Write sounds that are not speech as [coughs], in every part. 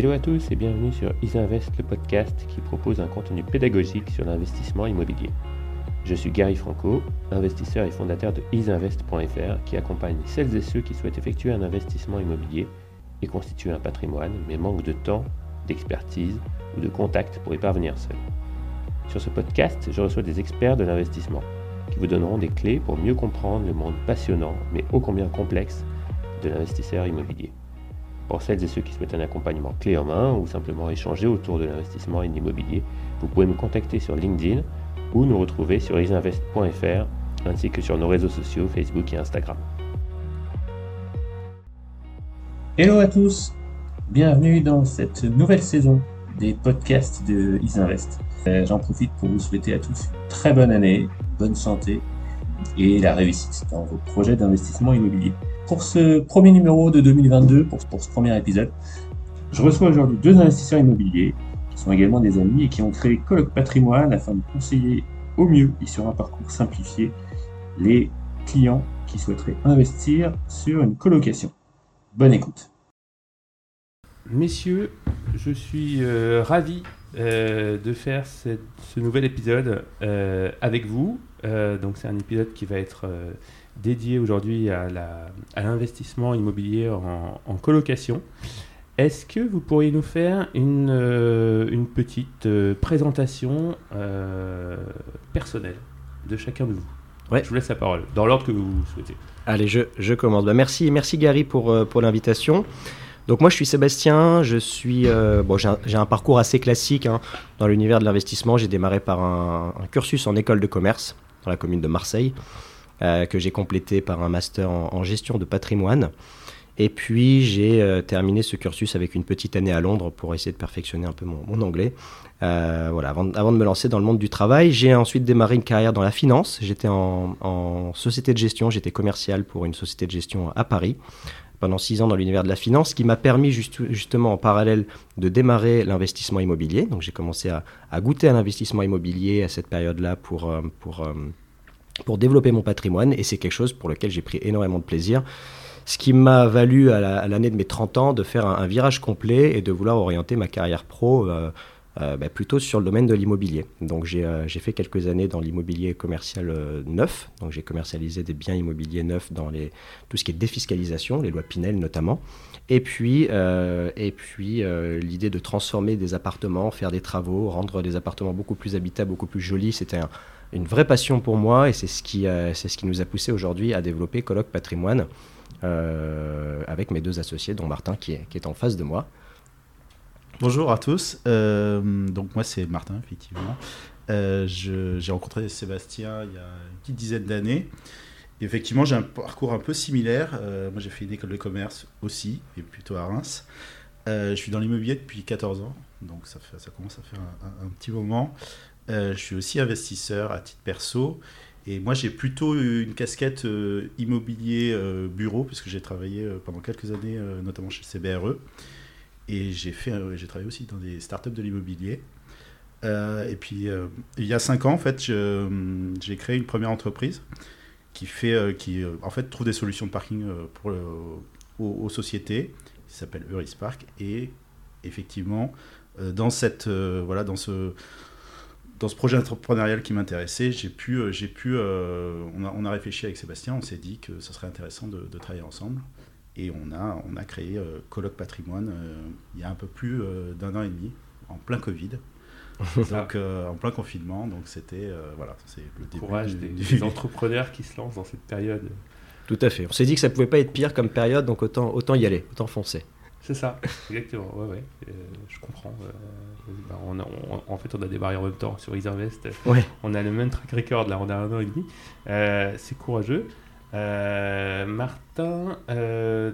Hello à tous et bienvenue sur Isinvest, le podcast qui propose un contenu pédagogique sur l'investissement immobilier. Je suis Gary Franco, investisseur et fondateur de isinvest.fr qui accompagne celles et ceux qui souhaitent effectuer un investissement immobilier et constituer un patrimoine mais manquent de temps, d'expertise ou de contact pour y parvenir seul. Sur ce podcast, je reçois des experts de l'investissement qui vous donneront des clés pour mieux comprendre le monde passionnant mais ô combien complexe de l'investisseur immobilier. Pour celles et ceux qui souhaitent un accompagnement clé en main ou simplement échanger autour de l'investissement en immobilier, vous pouvez me contacter sur LinkedIn ou nous retrouver sur isinvest.fr ainsi que sur nos réseaux sociaux Facebook et Instagram. Hello à tous, bienvenue dans cette nouvelle saison des podcasts de Isinvest. Euh, J'en profite pour vous souhaiter à tous une très bonne année, bonne santé et la réussite dans vos projets d'investissement immobilier. Pour ce premier numéro de 2022, pour, ce premier épisode, je reçois aujourd'hui deux investisseurs immobiliers qui sont également des amis et qui ont créé Coloc Patrimoine afin de conseiller au mieux et sur un parcours simplifié les clients qui souhaiteraient investir sur une colocation. Bonne écoute. Messieurs, je suis euh, ravi euh, de faire ce nouvel épisode euh, avec vous. Donc c'est un épisode qui va être dédié aujourd'hui à l'investissement immobilier en, en colocation. Est-ce que vous pourriez nous faire une, euh, une petite euh, présentation euh, personnelle de chacun de vous? Ouais. Je vous laisse la parole, dans l'ordre que vous souhaitez. Allez, je, je commence. Bah, merci, merci Gary pour, pour l'invitation. Donc moi je suis Sébastien, je suis euh, bon j'ai un, parcours assez classique hein, dans l'univers de l'investissement. J'ai démarré par un, un cursus en école de commerce dans la commune de Marseille que j'ai complété par un master en, gestion de patrimoine. Et puis j'ai euh, terminé ce cursus avec une petite année à Londres pour essayer de perfectionner un peu mon, anglais. Euh, voilà, avant, avant de me lancer dans le monde du travail, j'ai ensuite démarré une carrière dans la finance. J'étais en, société de gestion, j'étais commercial pour une société de gestion à Paris pendant six ans dans l'univers de la finance, ce qui m'a permis juste- justement en parallèle de démarrer l'investissement immobilier. Donc j'ai commencé à, goûter à l'investissement immobilier à cette période-là pour, euh, pour, euh, pour développer mon patrimoine et c'est quelque chose pour lequel j'ai pris énormément de plaisir. Ce qui m'a valu à la- à l'année de mes 30 ans de faire un, virage complet et de vouloir orienter ma carrière pro euh, euh, bah, plutôt sur le domaine de l'immobilier. Donc j'ai euh, fait quelques années dans l'immobilier commercial neuf. Donc j'ai commercialisé des biens immobiliers neufs dans les, tout ce qui est défiscalisation, les lois Pinel notamment. Et puis, et puis l'idée de transformer des appartements, faire des travaux, rendre des appartements beaucoup plus habitables, beaucoup plus jolis, c'était un- une vraie passion pour moi et c'est ce qui, euh, ce qui nous a poussé aujourd'hui à développer Colloque Patrimoine euh, avec mes deux associés, dont Martin qui est, qui est en face de moi. Bonjour à tous. Euh, donc moi c'est Martin effectivement. J'ai rencontré Sébastien il y a une petite dizaine d'années. Effectivement j'ai un parcours un peu similaire. Moi j'ai fait une école de commerce aussi et plutôt à Reims. Je suis dans l'immobilier depuis 14 ans, donc ça, ça commence à faire un petit moment. Euh, je suis aussi investisseur à titre perso. Et moi, j'ai plutôt une casquette euh, immobilier euh, bureau, puisque j'ai travaillé pendant quelques années, notamment chez CBRE. Et j'ai fait, travaillé aussi dans des startups de l'immobilier. Et puis, il y a cinq ans, en fait, j'ai créé une première entreprise qui fait, qui, en fait, trouve des solutions de parking pour aux, sociétés. qui s'appelle Euris Park. Et effectivement, dans cette, voilà, dans ce, dans ce projet entrepreneurial qui m'intéressait, j'ai pu, euh, j'ai pu, euh, on, a, on a réfléchi avec Sébastien, on s'est dit que ce serait intéressant de, de travailler ensemble. Et on a, on a créé euh, Colloque Patrimoine euh, il y a un peu plus euh, d'un an et demi, en plein Covid. [laughs] donc euh, en plein confinement, donc c'était euh, voilà, c'est le début Courage du- des, du- des entrepreneurs qui se lancent dans cette période. Tout à fait. On s'est dit que ça pouvait pas être pire comme période, donc autant, autant y aller, autant foncer. C'est ça, exactement. Ouais, ouais, euh, je comprends. euh, bah, on a- on- en fait, on a démarré en même temps sur Isinvest. Ouais. On a le même track record là, on a un an et demi. Euh, c'est courageux. Martin,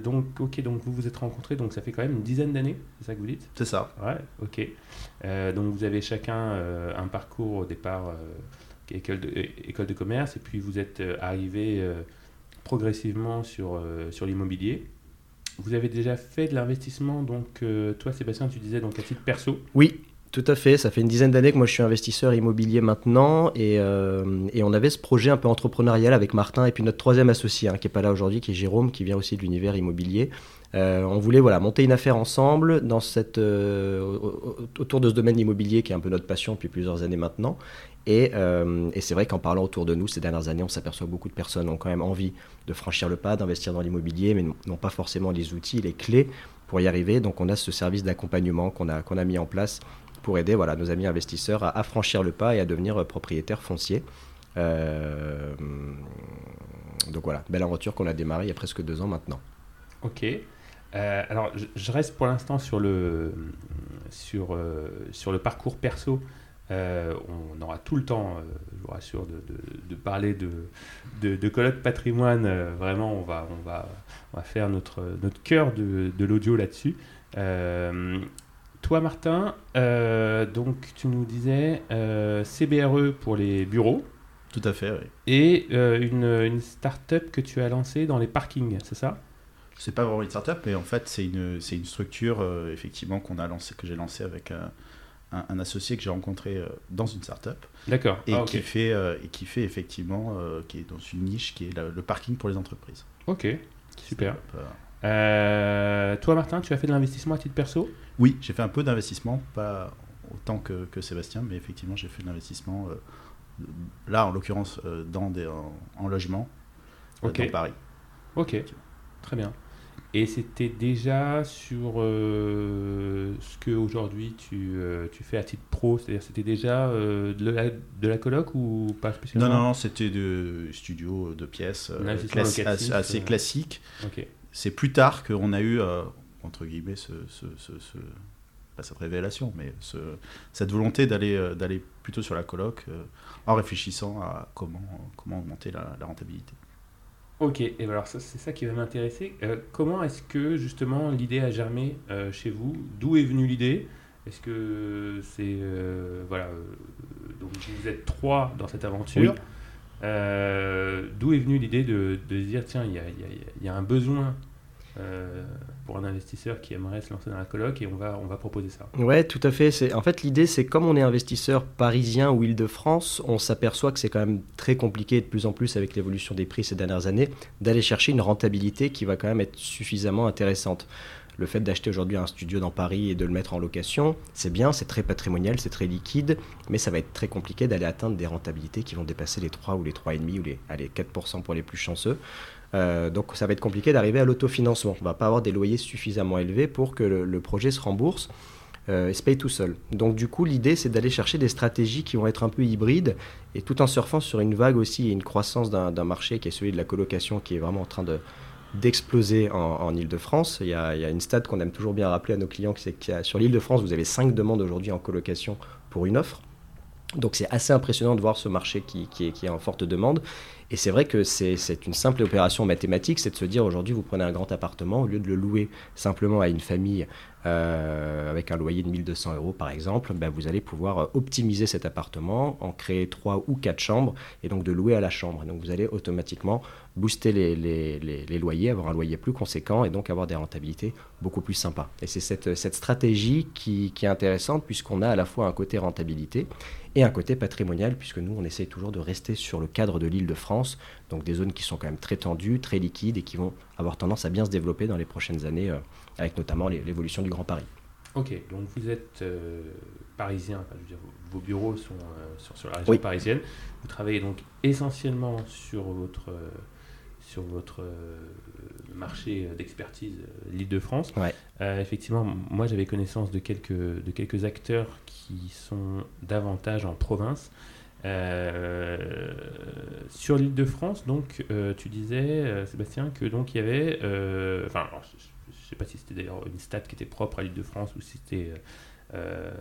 donc, ok, donc vous vous êtes rencontrés, donc ça fait quand même une dizaine d'années, c'est ça que vous dites? C'est ça. Ouais, ok. Donc vous avez chacun un parcours au départ, école, de, école de commerce, et puis vous êtes arrivé progressivement sur, sur l'immobilier. Vous avez déjà fait de l'investissement, donc euh, toi Sébastien, tu disais donc à titre perso. Oui, tout à fait. Ça fait une dizaine d'années que moi je suis investisseur immobilier maintenant et, euh, on avait ce projet un peu entrepreneurial avec Martin et puis notre troisième associé hein, qui est pas là aujourd'hui, qui est Jérôme, qui vient aussi de l'univers immobilier, on voulait voilà, monter une affaire ensemble dans cette, autour de ce domaine immobilier qui est un peu notre passion depuis plusieurs années maintenant. Et, et c'est vrai qu'en parlant autour de nous ces dernières années, on s'aperçoit que beaucoup de personnes ont quand même envie de franchir le pas, d'investir dans l'immobilier, mais n'ont pas forcément les outils, les clés pour y arriver. Donc on a ce service d'accompagnement qu'on a, qu'on a mis en place pour aider voilà, nos amis investisseurs à, franchir le pas et à devenir propriétaires fonciers. Euh, donc voilà, belle aventure qu'on a démarrée il y a presque deux ans maintenant. Ok. Euh, alors je, reste pour l'instant sur le, sur, euh, sur le parcours perso. On aura tout le temps, je vous rassure, de, de, parler de, de, de colloque patrimoine. vraiment, on va, on, va, on va faire notre, notre cœur de, l'audio là-dessus. Toi, Martin, euh, donc tu nous disais euh, CBRE pour les bureaux. Tout à fait, oui. Et euh, une, une start-up que tu as lancée dans les parkings, c'est ça? C'est pas vraiment une start-up, mais en fait, c'est une, c'est une structure, effectivement, qu'on a lancé, que j'ai lancée avec un, un, associé que j'ai rencontré dans une start-up. D'accord. Et, ah, qui fait, et qui fait effectivement, qui est dans une niche qui est le parking pour les entreprises. Ok, super. toi, Martin, tu as fait de l'investissement à titre perso? Oui, j'ai fait un peu d'investissement, pas autant que, Sébastien, mais effectivement, j'ai fait de l'investissement, euh, là, en l'occurrence, euh, dans des, en, logement, euh, dans Paris. Ok, très bien. Et c'était déjà sur ce que aujourd'hui tu, tu, fais à titre pro, c'est-à-dire c'était déjà de, la, de la coloc ou pas spécialement? Non, non, non c'était de studio de pièces assez, classique. C'est plus tard qu'on a eu entre guillemets, ce, pas cette révélation, mais ce, cette volonté d'aller euh, d'aller plutôt sur la coloc euh, en réfléchissant à comment, comment augmenter la, rentabilité. Ok, et alors c'est ça qui va m'intéresser. Euh, comment est-ce que justement l'idée a germé chez vous? D'où est venue l'idée? Est-ce que c'est voilà donc vous êtes trois dans cette aventure. D'où est venue l'idée de, de, se dire tiens il y a, y a, un besoin pour un investisseur qui aimerait se lancer dans la coloc et on va, on va proposer ça. Ouais, tout à fait. C'est, en fait, l'idée, c'est comme on est investisseur parisien ou Île-de-France, on s'aperçoit que c'est quand même très compliqué de plus en plus avec l'évolution des prix ces dernières années d'aller chercher une rentabilité qui va quand même être suffisamment intéressante. Le fait d'acheter aujourd'hui un studio dans Paris et de le mettre en location, c'est bien, c'est très patrimonial, c'est très liquide, mais ça va être très compliqué d'aller atteindre des rentabilités qui vont dépasser les 3 ou les 3,5 ou les allez, 4% pour les plus chanceux. Euh, donc ça va être compliqué d'arriver à l'autofinancement. On ne va pas avoir des loyers suffisamment élevés pour que le, projet se rembourse euh, et se paye tout seul. Donc du coup, l'idée, c'est d'aller chercher des stratégies qui vont être un peu hybrides et tout en surfant sur une vague aussi et une croissance d'un marché qui est celui de la colocation qui est vraiment en train de d'exploser en, Ile-de-France. Il, y a une stat qu'on aime toujours bien rappeler à nos clients, c'est que sur l'Île-de-France, vous avez 5 demandes aujourd'hui en colocation pour une offre. Donc c'est assez impressionnant de voir ce marché qui est en forte demande. Et c'est vrai que c'est une simple opération mathématique, c'est de se dire aujourd'hui vous prenez un grand appartement, au lieu de le louer simplement à une famille euh, avec un loyer de 1200 euros par exemple, ben vous allez pouvoir euh, optimiser cet appartement, en créer trois ou quatre chambres et donc de louer à la chambre. Donc vous allez automatiquement booster les, loyers, avoir un loyer plus conséquent et donc avoir des rentabilités beaucoup plus sympas. Et c'est cette, stratégie qui est intéressante puisqu'on a à la fois un côté rentabilité et un côté patrimonial, puisque nous, on essaye toujours de rester sur le cadre de l'île de France, donc des zones qui sont quand même très tendues, très liquides et qui vont avoir tendance à bien se développer dans les prochaines années, euh, avec notamment l'évolution du Grand Paris. Ok, donc vous êtes euh, parisien, je veux dire, vos bureaux sont euh, sur, la région parisienne. Vous travaillez donc essentiellement sur votre, sur votre marché d'expertise, l'île de France. Ouais. effectivement, moi j'avais connaissance de quelques, de quelques acteurs qui sont davantage en province. Euh, sur l'île de France, donc, euh, tu disais, euh, Sébastien, que donc il y avait, enfin, je ne sais pas si c'était d'ailleurs une stat qui était propre à l'île de France ou si c'était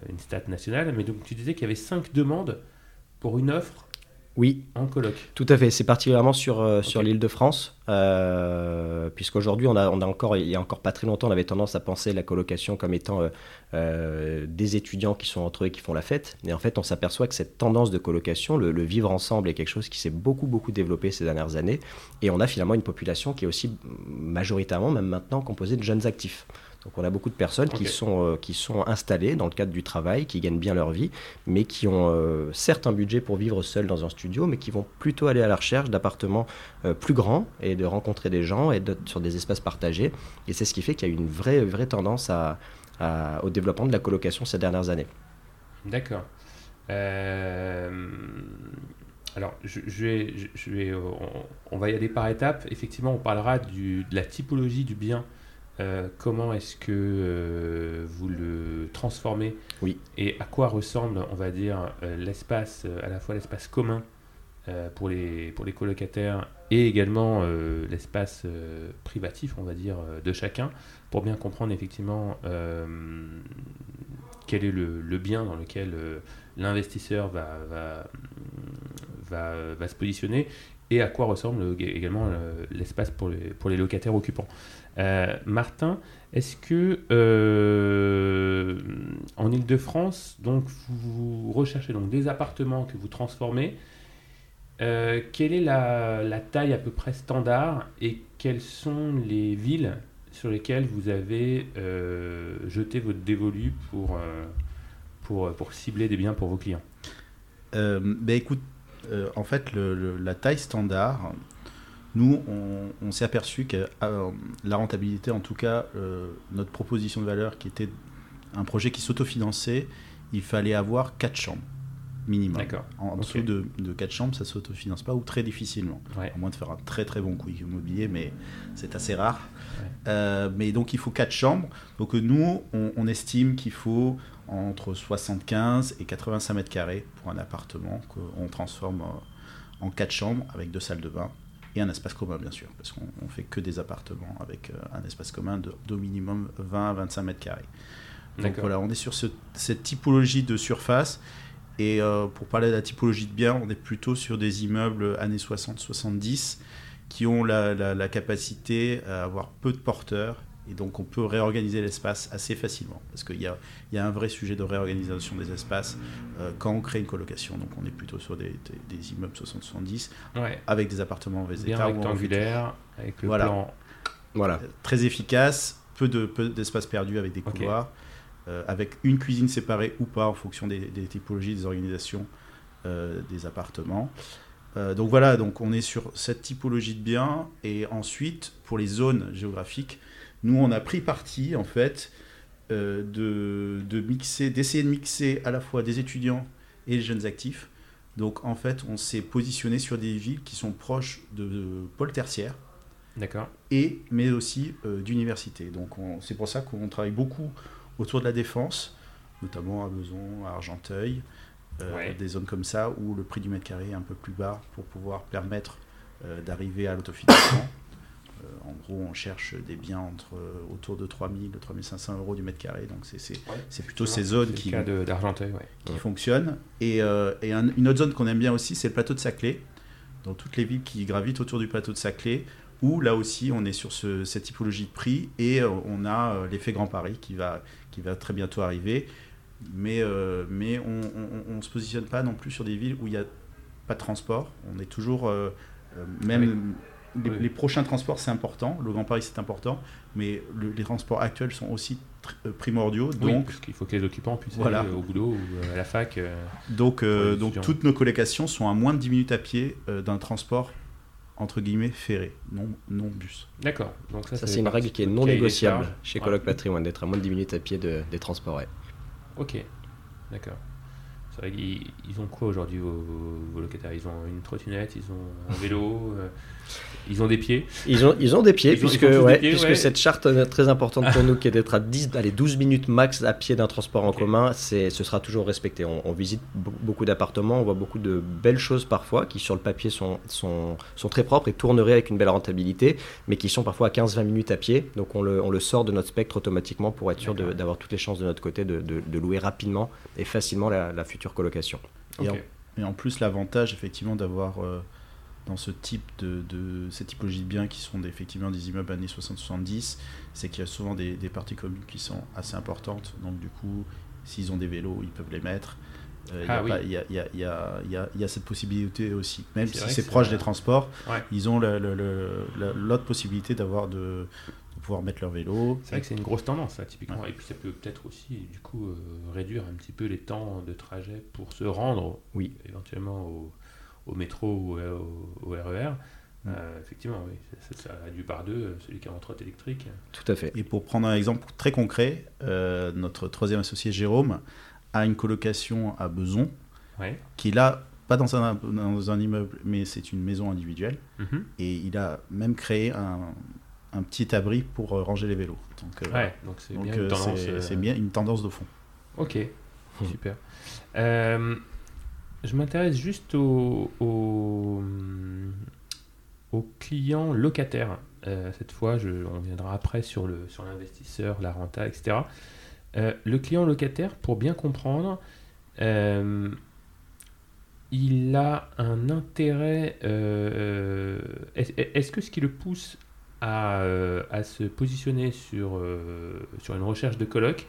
une stat nationale, mais donc tu disais qu'il y avait cinq demandes pour une offre oui. En coloc. Tout à fait. C'est particulièrement sur, euh, sur l'île de France, euh, puisqu'aujourd'hui, on a, on a encore, il y a encore pas très longtemps, on avait tendance à penser la colocation comme étant euh, des étudiants qui sont entre eux et qui font la fête. Mais en fait, on s'aperçoit que cette tendance de colocation, le, vivre ensemble, est quelque chose qui s'est beaucoup, beaucoup développé ces dernières années. Et on a finalement une population qui est aussi majoritairement, même maintenant, composée de jeunes actifs. Donc on a beaucoup de personnes qui, sont, euh, qui sont installées dans le cadre du travail, qui gagnent bien leur vie, mais qui ont euh, certes un budget pour vivre seuls dans un studio, mais qui vont plutôt aller à la recherche d'appartements euh, plus grands et de rencontrer des gens et d'être sur des espaces partagés. Et c'est ce qui fait qu'il y a eu une vraie, vraie tendance à- à- au développement de la colocation ces dernières années. D'accord. Euh, alors, je, je vais, je, je vais, on, on va y aller par étapes. Effectivement, on parlera du, de la typologie du bien. Euh, comment est-ce que euh, vous le transformez Oui. Et à quoi ressemble, on va dire, euh, l'espace, à la fois l'espace commun pour, les, pour les colocataires et également l'espace privatif, on va dire, de chacun, pour bien comprendre effectivement quel est le, le bien dans lequel l'investisseur va, va, va, va se positionner et à quoi ressemble également euh, l'espace pour les, pour les locataires occupants. Euh, Martin, est-ce que euh, en Ile-de-France, donc vous recherchez donc des appartements que vous transformez, quelle est la, la taille à peu près standard et quelles sont les villes sur lesquelles vous avez jeté votre dévolu pour, pour, pour cibler des biens pour vos clients? Ben écoute, euh, en fait, le- le- la taille standard, nous, on, on s'est aperçu que euh, la rentabilité, en tout cas, euh, notre proposition de valeur, qui était un projet qui s'autofinançait, il fallait avoir 4 chambres minimum. D'accord. En, dessous de, de 4 chambres, ça s'autofinance pas ou très difficilement. Ouais. À moins de faire un très très bon coup immobilier, mais c'est assez rare. Ouais. Euh, mais donc il faut 4 chambres. Donc nous, on, on estime qu'il faut entre 75 et 85 mètres carrés pour un appartement qu'on transforme en 4 chambres avec deux salles de bain et un espace commun bien sûr, parce qu'on on fait que des appartements avec euh, un espace commun de- d'au minimum 20 à 25 mètres carrés. Donc D'accord. voilà, on est sur ce- cette typologie de surface. Et euh, pour parler de la typologie de biens, on est plutôt sur des immeubles années 60-70 qui ont la, la- la capacité à avoir peu de porteurs. Et donc on peut réorganiser l'espace assez facilement. Parce qu'il y a, il y a un vrai sujet de réorganisation des espaces euh, quand on crée une colocation. Donc on est plutôt sur des, des- des immeubles 60-70 Ouais. avec des appartements en Bien ou en rectangulaire, avec le Voilà. plan. Voilà. très efficace, peu de peu d'espace perdu avec des couloirs, euh, avec une cuisine séparée ou pas en fonction des, des typologies, des organisations euh, des appartements. Euh, donc voilà, donc on est sur cette typologie de biens et ensuite pour les zones géographiques, nous on a pris parti en fait euh, de, de mixer, d'essayer de mixer à la fois des étudiants et les jeunes actifs. Donc en fait, on s'est positionné sur des villes qui sont proches de, de pôles tertiaires D'accord. et mais aussi euh, d'université. Donc on- c'est pour ça qu'on travaille beaucoup autour de la défense, notamment à Beson, à Argenteuil, euh, Ouais. des zones comme ça où le prix du mètre carré est un peu plus bas pour pouvoir permettre d'arriver à l'autofinancement. Euh, en gros, on cherche des biens entre euh, autour de 3000 et 3500 euros du mètre carré. Donc c'est Ouais. plutôt ces zones qui, le cas de- d'Argenteuil, ouais. qui Ouais. fonctionnent. Et, euh, et un- une autre zone qu'on aime bien aussi, c'est le plateau de Saclay. Dans toutes les villes qui gravitent autour du plateau de Saclay, où là aussi on est sur ce- cette typologie de prix et on a l'effet Grand Paris qui va, qui va très bientôt arriver. Mais, euh, mais on ne se positionne pas non plus sur des villes où il n'y a pas de transport. On est toujours, euh, même les, Oui. les prochains transports c'est important, le Grand Paris c'est important, mais le- les transports actuels sont aussi tr- euh, primordiaux. Oui, Donc parce qu'il faut que les occupants puissent Voilà. aller au boulot ou euh, à la fac. euh, Donc, euh, donc toutes nos colocations sont à moins de 10 minutes à pied euh, d'un transport entre guillemets ferré, non, non bus. D'accord. Donc ça, Ça, c'est une règle qui est non négociable chez Ouais. Coloc Patrimoine, d'être à moins de 10 minutes à pied de- des transports. ouais. Ok. D'accord. C'est vrai qu'ils ils ont quoi aujourd'hui vos, vos locataires? Ils ont une trottinette, ils ont un vélo, euh, ils ont des pieds. Ils ont, ils ont des pieds, Ils puisque, ont des pieds, puisque ouais. cette charte très importante pour nous, qui est d'être à 10, allez, 12 minutes max à pied d'un transport en Ok. commun, c'est, ce sera toujours respecté. On, on visite be- beaucoup d'appartements, on voit beaucoup de belles choses parfois, qui sur le papier sont, sont, sont très propres et tourneraient avec une belle rentabilité, mais qui sont parfois à 15-20 minutes à pied. Donc on le, on le sort de notre spectre automatiquement pour être sûr d'avoir toutes les chances de notre côté de, de- de louer rapidement et facilement la, la future colocation. Et, Ok. en, et en plus, l'avantage effectivement d'avoir euh, dans ce type de, de cette typologie de biens qui sont des- effectivement des immeubles années 60-70, c'est qu'il y a souvent des, des parties communes qui sont assez importantes. Donc du coup, s'ils ont des vélos, ils peuvent les mettre. Euh, il y a Ah oui. Il y, a, il y y y y a cette possibilité aussi. Même si c'est proche des transports, Ouais. ils ont l'autre possibilité d'avoir de, de pouvoir mettre leur vélo. C'est vrai que c'est une grosse tendance, ça, typiquement. Et puis ça peut peut-être aussi, du coup, euh, réduire un petit peu les temps de trajet pour se rendre, Oui. éventuellement au, au métro ou euh, au, au RER. Mm. Euh, effectivement, oui, ça, ça, ça réduit par deux euh, celui qui est en trottinette électrique. Tout à fait. Et pour prendre un exemple très concret, euh, notre troisième associé Jérôme a une colocation à Beson, Ouais. qui est là, pas dans un, dans un immeuble, mais c'est une maison individuelle. Mhm. Et il a même créé un, un petit abri pour ranger les vélos. Donc, euh, Ouais, donc c'est bien une euh, tendance. c'est euh, c'est bien une tendance de fond. Ok, super. Euh, je m'intéresse juste aux au, aux clients locataires. Euh, cette fois, on viendra après sur l'investisseur, la renta, etc. Euh, le client locataire, pour bien comprendre, euh, il a un intérêt. est- Est-ce que ce qui le pousse à, se positionner sur, sur une recherche de coloc,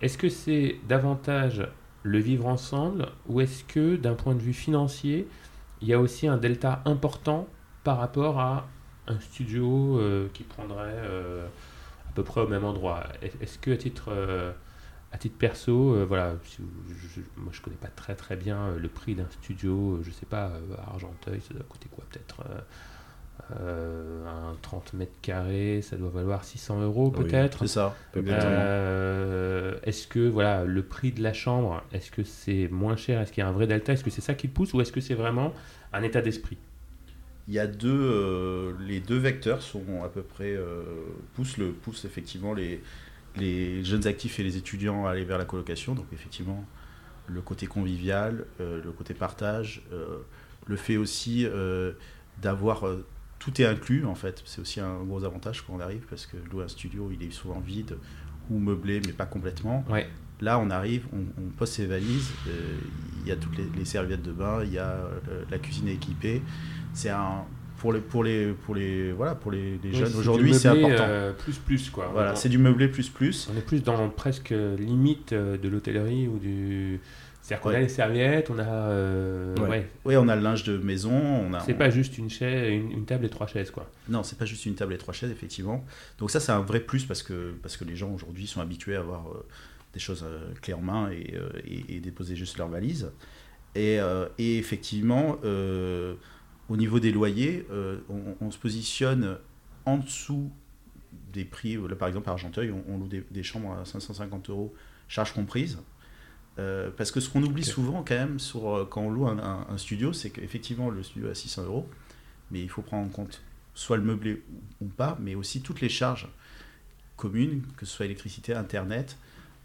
est-ce que c'est davantage le vivre ensemble ou est-ce que d'un point de vue financier, il y a aussi un delta important par rapport à un studio euh, qui prendrait euh, à peu près au même endroit? Est- Est-ce que à titre, euh, à titre perso, voilà, je, moi connais pas très très bien le prix d'un studio, je sais pas, Argenteuil, ça doit coûter quoi Peut-être euh, euh, un 30 mètres carrés, ça doit valoir 600 euros Oui, peut-être C'est ça. Euh, est-ce que voilà le prix de la chambre, est-ce que c'est moins cher Est-ce qu'il y a un vrai delta Est-ce que c'est ça qui pousse ou est-ce que c'est vraiment un état d'esprit? Il y a deux, euh, les deux vecteurs sont à peu près poussent le poussent effectivement les les jeunes actifs et les étudiants à aller vers la colocation. Donc effectivement le côté convivial, le côté partage, le fait aussi d'avoir tout est inclus en fait. C'est aussi un gros avantage quand on arrive parce que louer un studio il est souvent vide ou meublé mais pas complètement. Ouais. Là, on arrive, on, on pose ses valises, euh, il y a toutes les, les serviettes de bain, il y a euh, la cuisine équipée. C'est un pour les pour les pour les voilà pour les, les Oui, jeunes aujourd'hui, c'est important. euh, plus plus quoi. voilà, on, c'est du meublé plus plus. on est plus dans presque limite de l'hôtellerie ou du. C'est-à-dire qu'on Ouais. a les serviettes, on a. euh, Ouais. on a le linge de maison, on a. C'est on- pas juste une chaise, une, une table et trois chaises quoi. Non, c'est pas juste une table et trois chaises, effectivement. Donc ça, c'est un vrai plus parce que, parce que les gens aujourd'hui sont habitués à avoir euh, des choses euh, clés en main et, euh, et- et déposer juste leurs valises. Et, et effectivement, au niveau des loyers, on, on se positionne en dessous des prix. Là, par exemple, à Argenteuil, on, on loue des, des chambres à 550 euros, charges comprises. Euh, parce que ce qu'on oublie souvent quand même sur, euh, quand on loue un, un- un studio, c'est qu'effectivement le studio est à 600 euros, mais il faut prendre en compte soit le meublé ou pas, mais aussi toutes les charges communes, que ce soit électricité, internet,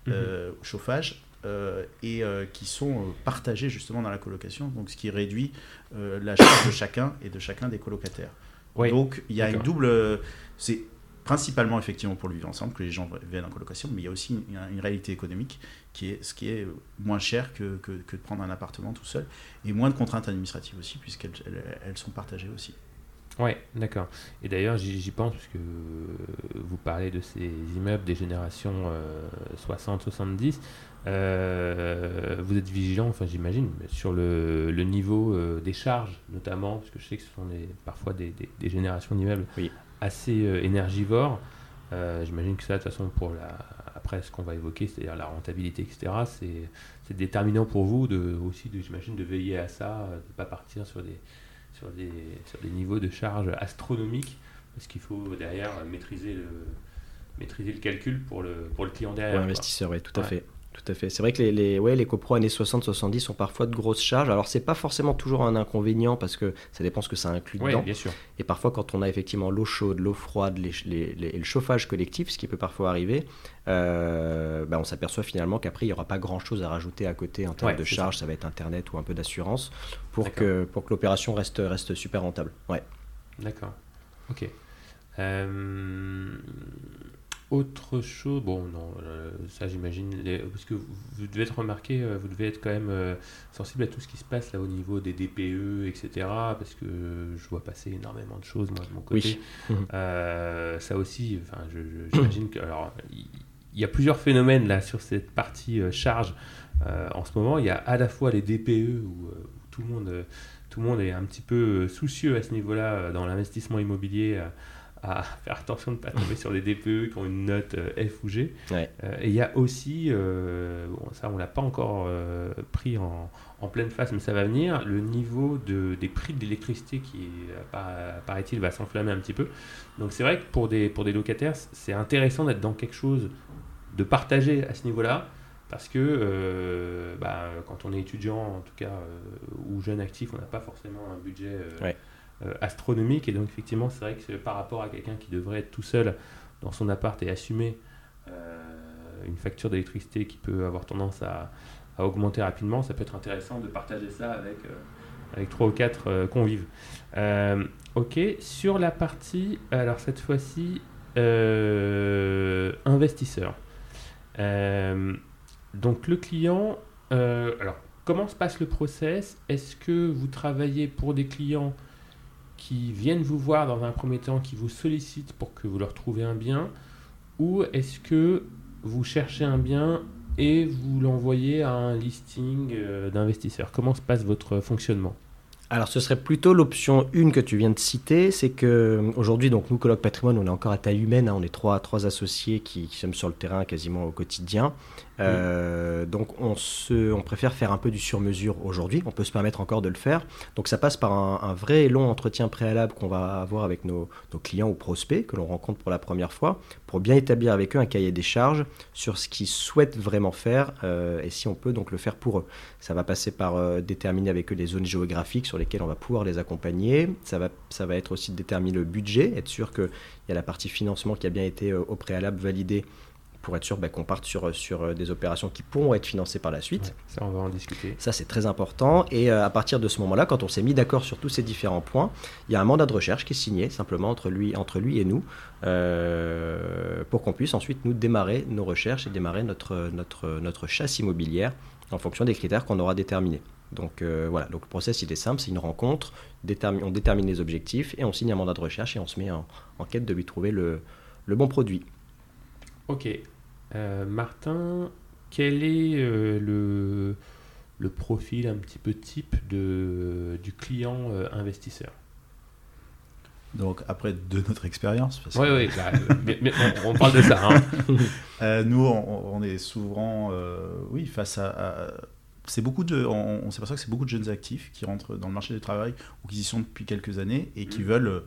euh, chauffage, euh, et euh, qui sont partagées justement dans la colocation, donc ce qui réduit la charge de chacun et de chacun des colocataires. Oui. Donc il y a une double. C'est principalement effectivement pour le vivre ensemble que les gens viennent en colocation, mais il y a aussi une, une réalité économique qui est ce qui est moins cher que, que, que de prendre un appartement tout seul et moins de contraintes administratives aussi puisqu'elles elles, elles sont partagées aussi. Ouais, d'accord. Et d'ailleurs, j'y pense parce que vous parlez de ces immeubles des générations 60-70. Euh, vous êtes vigilant, enfin j'imagine, sur le, le niveau euh, des charges notamment, parce que je sais que ce sont des- parfois des, des- des générations d'immeubles Oui. assez euh, énergivores. Euh, j'imagine que ça, de toute façon, pour la, après ce qu'on va évoquer, c'est-à-dire la rentabilité, etc., c'est c'est déterminant pour vous de, aussi, de, j'imagine, de veiller à ça, de ne pas partir sur des, sur des, sur des niveaux de charge astronomiques, parce qu'il faut derrière maîtriser le, maîtriser le calcul pour le, pour le client derrière. Pour l'investisseur, oui, tout à Ouais. fait. Tout à fait. C'est vrai que les, les, ouais, les copros années 60-70 ont parfois de grosses charges. Alors, c'est pas forcément toujours un inconvénient parce que ça dépend ce que ça inclut Oui, dedans. bien sûr. Et parfois, quand on a effectivement l'eau chaude, l'eau froide les, et le chauffage collectif, ce qui peut parfois arriver, euh, bah, on s'aperçoit finalement qu'après, il n'y aura pas grand-chose à rajouter à côté en termes Ouais, de charges. Ça. va être Internet ou un peu d'assurance pour que, pour que l'opération reste, reste super rentable. Ouais. D'accord. Ok. Euh, autre chose, bon, non, euh, ça j'imagine, les- parce que vous, vous devez être remarqué, euh, vous devez être quand même euh, sensible à tout ce qui se passe là au niveau des DPE, etc. Parce que je vois passer énormément de choses, moi, de mon côté. Oui. Euh, ça aussi, enfin, j'imagine que. Alors, il y a plusieurs phénomènes là sur cette partie charge en ce moment. Il y a à la fois les DPE où, où tout le monde. tout le monde est un petit peu soucieux à ce niveau-là dans l'investissement immobilier à faire attention de ne pas tomber sur des DPE qui ont une note F ou G. Ouais. et il y a aussi, bon, ça on l'a pas encore pris en, en, pleine face, mais ça va venir, le niveau de, des prix de l'électricité qui, paraît-il, va s'enflammer un petit peu. Donc c'est vrai que pour des, pour des locataires, c'est intéressant d'être dans quelque chose de partagé à ce niveau-là. Parce que euh, bah, quand on est étudiant, en tout cas, euh, ou jeune actif, on n'a pas forcément un budget euh, astronomique. Et donc, effectivement, c'est vrai que par rapport à quelqu'un qui devrait être tout seul dans son appart et assumer une facture d'électricité qui peut avoir tendance à, augmenter rapidement, ça peut être intéressant de partager ça avec, avec 3 ou 4 convives. ok, sur la partie, alors cette fois-ci, investisseur. Donc le client, euh, alors comment se passe le process? Est-ce que vous travaillez pour des clients qui viennent vous voir dans un premier temps, qui vous sollicitent pour que vous leur trouviez un bien Ou est-ce que vous cherchez un bien et vous l'envoyez à un listing euh, d'investisseurs? Comment se passe votre fonctionnement? Alors, ce serait plutôt l'option 1 que tu viens de citer, c'est que aujourd'hui, donc nous, Colloque Patrimoine, on est encore à taille humaine, hein, on est trois, trois associés qui, qui, sommes sur le terrain quasiment au quotidien. Euh, donc on, préfère faire un peu du sur-mesure aujourd'hui, on peut se permettre encore de le faire. Donc ça passe par un, vrai long entretien préalable qu'on va avoir avec nos, clients ou prospects que l'on rencontre pour la première fois, pour bien établir avec eux un cahier des charges sur ce qu'ils souhaitent vraiment faire euh, et si on peut donc le faire pour eux. Ça va passer par euh, déterminer avec eux les zones géographiques sur lesquelles on va pouvoir les accompagner. Ça va, ça va être aussi de déterminer le budget, être sûr qu'il y a la partie financement qui a bien été au préalable validée pour être sûr bah, qu'on parte sur, sur euh, des opérations qui pourront être financées par la suite. ça, on va en discuter. Ça, c'est très important. Et euh, à partir de ce moment-là, quand on s'est mis d'accord sur tous ces différents points, il y a un mandat de recherche qui est signé simplement entre lui, entre lui et nous euh, pour qu'on puisse ensuite nous démarrer nos recherches et démarrer notre, notre, notre chasse immobilière en fonction des critères qu'on aura déterminés. Donc voilà, donc le process il est simple, c'est une rencontre, on détermine les objectifs et on signe un mandat de recherche et on se met en, en quête de lui trouver le, le bon produit. Ok, Martin, quel est euh, le, le, profil un petit peu type de, du client euh, investisseur? Donc après de notre expérience, oui, oui, bah, on, parle de ça. Hein. [laughs] nous, on, est souvent, oui, face à, c'est beaucoup de, on, s'aperçoit que c'est beaucoup de jeunes actifs qui rentrent dans le marché du travail ou qui y sont depuis quelques années et qui mmh. veulent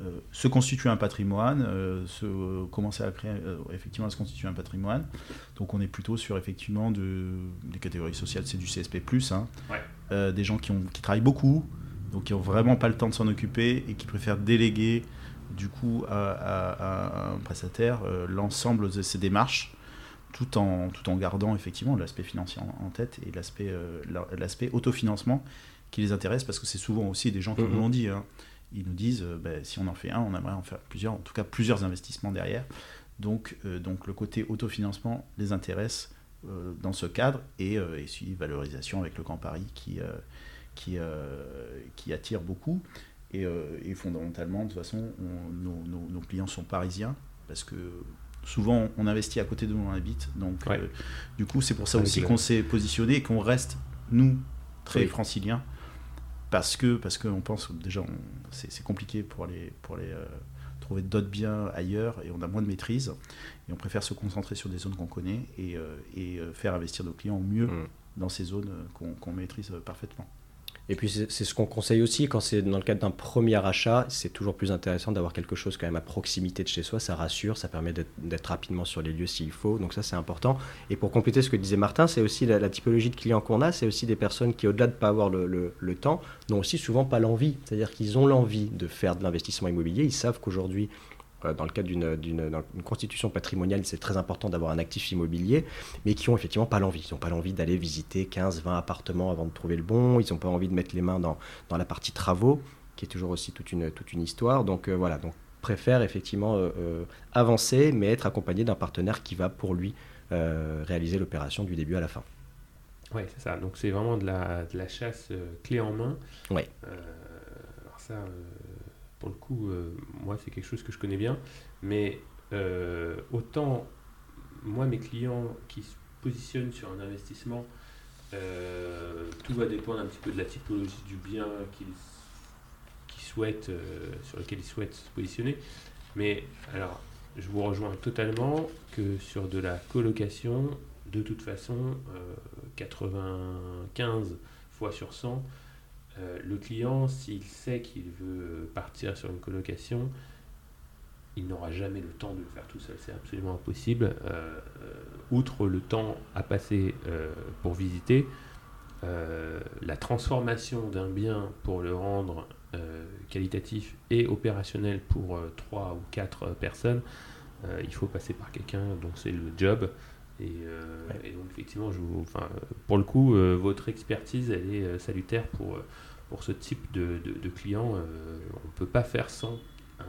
euh, se constituer un patrimoine, euh, se, commencer à créer, euh, effectivement à se constituer un patrimoine. Donc on est plutôt sur effectivement de, des catégories sociales, c'est du CSP+, hein, des gens qui, ont, qui travaillent beaucoup, donc qui n'ont vraiment pas le temps de s'en occuper et qui préfèrent déléguer du coup à, un prestataire l'ensemble de ces démarches tout en, tout en gardant effectivement l'aspect financier en, tête et l'aspect autofinancement qui les intéresse parce que c'est souvent aussi des gens qui nous l'ont dit. Hein ils nous disent euh, ben, si on en fait un, on aimerait en faire plusieurs, en tout cas plusieurs investissements derrière. Donc, euh, donc le côté autofinancement les intéresse euh, dans ce cadre et, et suivi valorisation avec le Grand Paris qui, qui, qui attire beaucoup. Et, et, fondamentalement, de toute façon, nos, nos, clients sont parisiens parce que souvent on investit à côté de où on habite. Donc, du coup, c'est pour ça aussi qu'on s'est positionné et qu'on reste, nous, très franciliens parce que parce qu'on pense déjà c'est compliqué pour aller pour les euh, trouver d'autres biens ailleurs et on a moins de maîtrise et on préfère se concentrer sur des zones qu'on connaît et, euh, et, euh, faire investir nos clients mieux mm. dans ces zones qu'on maîtrise parfaitement. Et puis c'est ce qu'on conseille aussi quand c'est dans le cadre d'un premier achat, c'est toujours plus intéressant d'avoir quelque chose quand même à proximité de chez soi, ça rassure, ça permet d'être rapidement sur les lieux s'il faut, donc ça c'est important. Et pour compléter ce que disait Martin, c'est aussi la, typologie de clients qu'on a, c'est aussi des personnes qui au-delà de ne pas avoir le, temps, n'ont aussi souvent pas l'envie, c'est-à-dire qu'ils ont l'envie de faire de l'investissement immobilier, ils savent qu'aujourd'hui dans le cadre d'une constitution patrimoniale, c'est très important d'avoir un actif immobilier, mais qui ont effectivement pas l'envie. Ils n'ont pas l'envie d'aller visiter 15, 20 appartements avant de trouver le bon, ils n'ont pas envie de mettre les mains dans, dans, la partie travaux, qui est toujours aussi toute une, toute une histoire. Donc euh, voilà, donc préfère effectivement euh, avancer, mais être accompagné d'un partenaire qui va pour lui réaliser l'opération du début à la fin. Oui, c'est ça. Donc c'est vraiment de la, de la chasse clé en main. Oui. alors ça, pour le coup, euh, moi, c'est quelque chose que je connais bien. Mais euh, autant, moi, mes clients qui se positionnent sur un investissement, euh, tout va dépendre un petit peu de la typologie du bien qu'ils souhaitent, sur lequel ils souhaitent se positionner. Mais alors, je vous rejoins totalement que sur de la colocation, de toute façon, 95 fois sur 100, le client, s'il sait qu'il veut partir sur une colocation, il n'aura jamais le temps de le faire tout seul, c'est absolument impossible. Euh, euh, outre le temps à passer euh, pour visiter, la transformation d'un bien pour le rendre qualitatif et opérationnel pour 3 ou 4 personnes, il faut passer par quelqu'un, donc c'est le job. Et, donc effectivement, je vous, enfin, pour le coup, votre expertise, elle est salutaire pour, pour ce type de, de, de client. on ne peut pas faire sans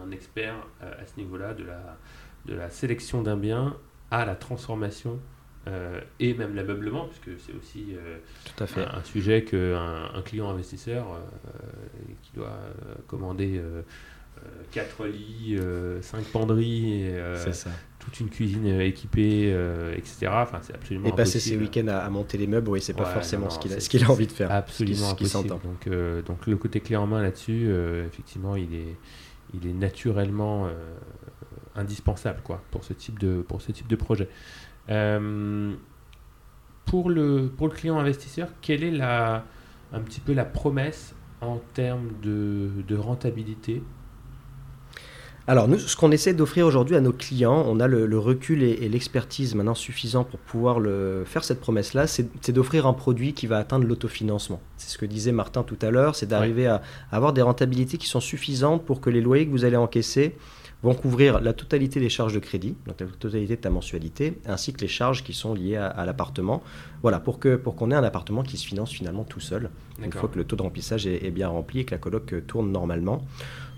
un expert euh, à ce niveau-là de la, de la sélection d'un bien à la transformation euh, et même l'ameublement, puisque c'est aussi euh, Tout à fait. Un, sujet qu'un un client investisseur qui doit commander 4 lits, 5 penderies, et, toute une cuisine équipée, etc. Enfin, c'est absolument Et passer ses week-ends à, monter les meubles, oui, c'est pas forcément ce qu'il a, envie de faire. Absolument ce qui, s'entend. Donc, donc le côté clé en main là-dessus, effectivement, il est il est naturellement euh, indispensable quoi, pour, ce type de, pour ce type de projet. Euh, pour, le, pour le client investisseur, quelle est la, un petit peu la promesse en termes de, de rentabilité alors, nous, ce qu'on essaie d'offrir aujourd'hui à nos clients, on a le, recul et, l'expertise maintenant suffisant pour pouvoir le, faire cette promesse-là, c'est d'offrir un produit qui va atteindre l'autofinancement. C'est ce que disait Martin tout à l'heure, c'est d'arriver à, avoir des rentabilités qui sont suffisantes pour que les loyers que vous allez encaisser vont couvrir la totalité des charges de crédit, donc la totalité de ta mensualité, ainsi que les charges qui sont liées à, l'appartement. Voilà, pour qu'on pour qu'on ait un appartement qui se finance finalement tout seul, une fois que le taux de remplissage est, est bien rempli et que la coloc tourne normalement.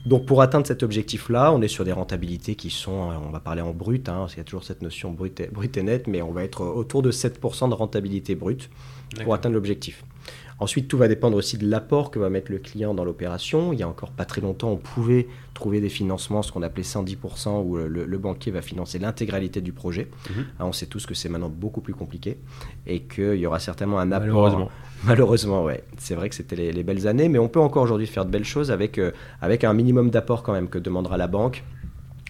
Donc pour atteindre cet objectif-là, on est sur des rentabilités qui sont, euh, on va parler en brut, hein, il y a toujours cette notion brut et, brut et net, mais on va être autour de 7% de rentabilité brute pour atteindre l'objectif. Ensuite, tout va dépendre aussi de l'apport que va mettre le client dans l'opération. Il y a encore pas très longtemps, on pouvait trouver des financements, ce qu'on appelait 110%, où le, banquier va financer l'intégralité du projet. Mhm. Hein, on sait tous que c'est maintenant beaucoup plus compliqué et qu'il y aura certainement un apport. Malheureusement. Ouais. C'est vrai que c'était les, belles années, mais on peut encore aujourd'hui faire de belles choses avec, euh, avec un minimum d'apport quand même que demandera la banque.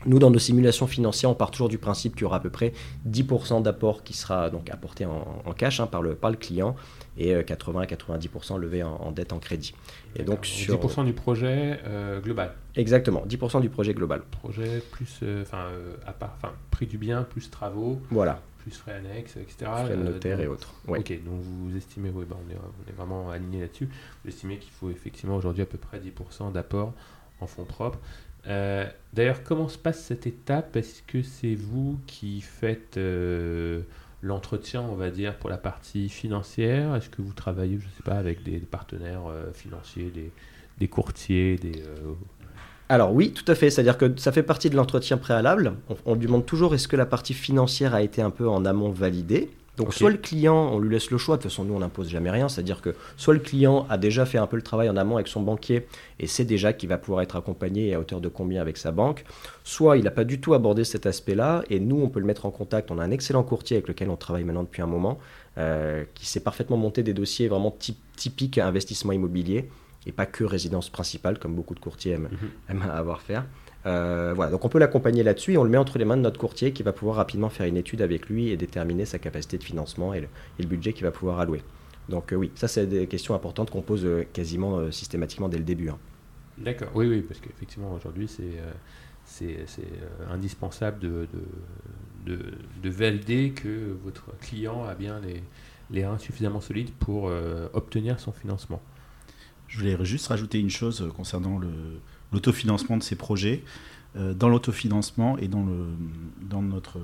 Nous, dans nos simulations financières, on part toujours du principe qu'il y aura à peu près 10% d'apport qui sera donc apporté en, cash hein, par le client et 80 à 90% levé en, dette en crédit. Et donc sur 10% du projet euh, global. Exactement, 10% du projet global. Projet plus, euh, enfin, à part, enfin, prix du bien plus travaux. Voilà plus frais annexes, etc. Frais de notaire et autres. Ok, donc vous estimez, oui, bah, on, est, on, est, vraiment aligné là-dessus, vous estimez qu'il faut effectivement aujourd'hui à peu près 10% d'apport en fonds propres. Euh, d'ailleurs, comment se passe cette étape? Est-ce que c'est vous qui faites euh, l'entretien, on va dire, pour la partie financière? Est-ce que vous travaillez, je ne sais pas, avec des, partenaires euh, financiers, des, courtiers, des alors oui, tout à fait. C'est-à-dire que ça fait partie de l'entretien préalable. On, demande toujours est-ce que la partie financière a été un peu en amont validée? Donc soit le client, on lui laisse le choix, de toute façon nous on n'impose jamais rien, c'est-à-dire que soit le client a déjà fait un peu le travail en amont avec son banquier et sait déjà qu'il va pouvoir être accompagné à hauteur de combien avec sa banque, soit il n'a pas du tout abordé cet aspect-là et nous on peut le mettre en contact, on a un excellent courtier avec lequel on travaille maintenant depuis un moment, euh, qui sait parfaitement monter des dossiers vraiment typiques investissement immobilier et pas que résidence principale, comme beaucoup de courtiers aiment, mhm. avoir faire. Euh, voilà, donc on peut l'accompagner là-dessus et on le met entre les mains de notre courtier qui va pouvoir rapidement faire une étude avec lui et déterminer sa capacité de financement et le, budget qu'il va pouvoir allouer. Donc euh, oui, ça c'est des questions importantes qu'on pose euh, quasiment systématiquement dès le début. Hein. D'accord, oui, oui, parce qu'effectivement aujourd'hui c'est indispensable de, de, de, valider que votre client a bien les, les reins suffisamment solides pour obtenir son financement. Je voulais juste rajouter une chose euh, concernant l'autofinancement de ces projets. Euh, dans l'autofinancement et dans, le, dans, notre,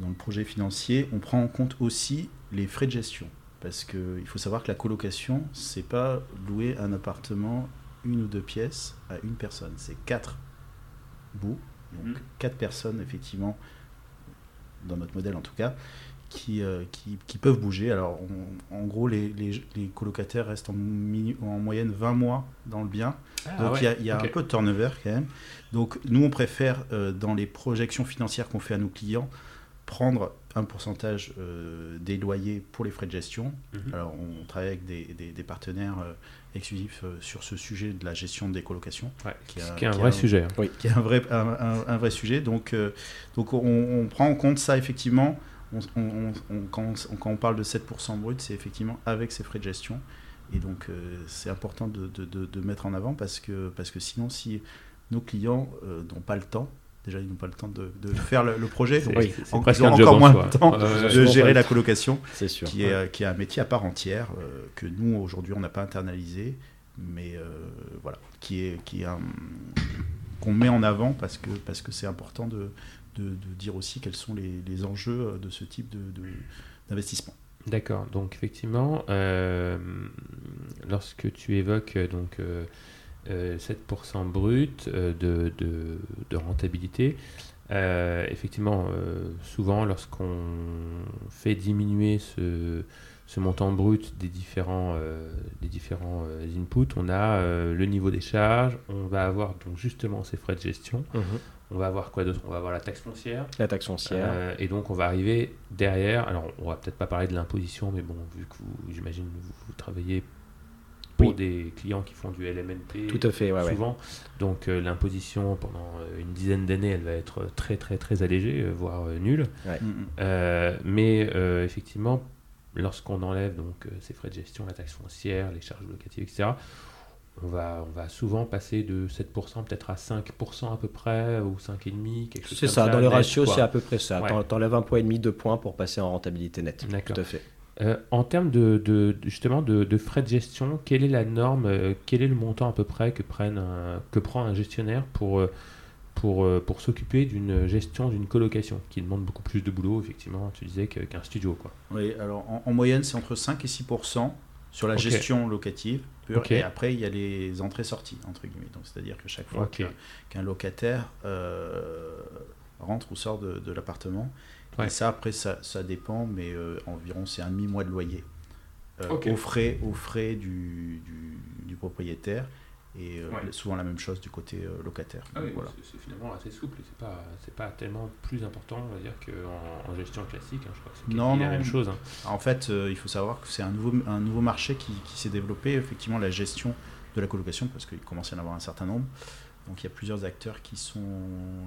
dans le projet financier, on prend en compte aussi les frais de gestion. Parce qu'il faut savoir que la colocation, c'est pas louer un appartement, une ou deux pièces à une personne. C'est quatre bouts, donc mmh. quatre personnes, effectivement, dans notre modèle en tout cas, euh, qui, qui, peuvent bouger. Alors, en gros, les, les, les, colocataires restent en, en, moyenne 20 mois dans le bien. Ah Donc, il y a, un peu de turnover quand même. Donc, nous, on préfère, euh, dans les projections financières qu'on fait à nos clients, prendre un pourcentage euh, des loyers pour les frais de gestion. Mhm. Alors, on travaille avec des, des- des partenaires euh, exclusifs euh, sur ce sujet de la gestion des colocations, Ouais, qui ce a- qui est un qui vrai un- sujet. hein. qui est un vrai, un, un- vrai sujet. Donc, donc on, on prend en compte ça effectivement. On, on- on- quand, on, quand on parle de 7% brut, c'est effectivement avec ces frais de gestion. Et donc, euh, c'est important de, de- de- de mettre en avant parce que, parce que sinon, si nos clients euh, n'ont pas le temps, déjà, ils n'ont pas le temps de, faire le, le projet, donc Oui, ils ont job encore en moins de temps de gérer la colocation sûr. qui est, qui est un métier à part entière euh, que nous aujourd'hui on n'a pas internalisé mais voilà qui est qui est un- qu'on met en avant parce que parce que c'est important de, de, de dire aussi quels sont les, les enjeux de ce type de- d'investissement D'accord. Donc effectivement, euh, lorsque tu évoques euh, donc euh, euh, 7% brut de, rentabilité, euh, effectivement, souvent lorsqu'on fait diminuer ce, ce montant brut des différents, euh, des différents euh, inputs, on a euh, le niveau des charges, on va avoir donc justement ces frais de gestion, Mhm. On va avoir quoi d'autre On va avoir la taxe foncière. La taxe foncière. Euh, et donc on va arriver derrière. Alors on va peut-être pas parler de l'imposition, mais bon, vu que vous, j'imagine vous, vous travaillez pour Oui. des clients qui font du LMNP Tout à fait, ouais, ouais. souvent. Donc euh, l'imposition pendant euh, une dizaine d'années, elle va être très très très allégée, euh, voire euh, nulle. Euh, mais euh, effectivement, lorsqu'on enlève donc euh, ces frais de gestion, la taxe foncière, les charges locatives, etc. On va, on va souvent passer de 7% peut-être à 5% à peu près, ou 5,5%, quelque chose C'est comme ça, dans net, ratios, quoi. c'est à peu près ça. Ouais. T'enlèves un point et demi, deux points pour passer en rentabilité nette. D'accord. Tout à fait. Euh, en termes de, justement de, de frais de gestion, quelle est la norme, euh, quel est le montant à peu près que, un- que prend un gestionnaire pour, euh, pour, pour s'occuper d'une gestion d'une colocation qui demande beaucoup plus de boulot, effectivement, tu disais, qu'un studio. Quoi. Oui, alors en, en moyenne, c'est entre 5 et 6 sur la gestion locative pure. Et après, il y a les entrées-sorties, entre guillemets. Donc, c'est-à-dire que chaque fois qu'un locataire euh, rentre ou sort de, de l'appartement, Ouais. et ça, après, ça, ça dépend, mais euh, environ, c'est un demi-mois de loyer. Euh, Ok. aux, frais, aux frais du, du, du propriétaire. Et euh, Ouais. souvent la même chose du côté euh, locataire. Donc, voilà. c'est finalement assez souple, c'est pas, c'est pas tellement plus important, on va dire, qu'en en gestion classique. hein. je crois que c'est Non, la même chose. hein. En fait, euh, il faut savoir que c'est un nouveau, un nouveau marché qui, qui s'est développé, effectivement, la gestion de la colocation, parce qu'il commence à y en avoir un certain nombre. Donc il y a plusieurs acteurs qui sont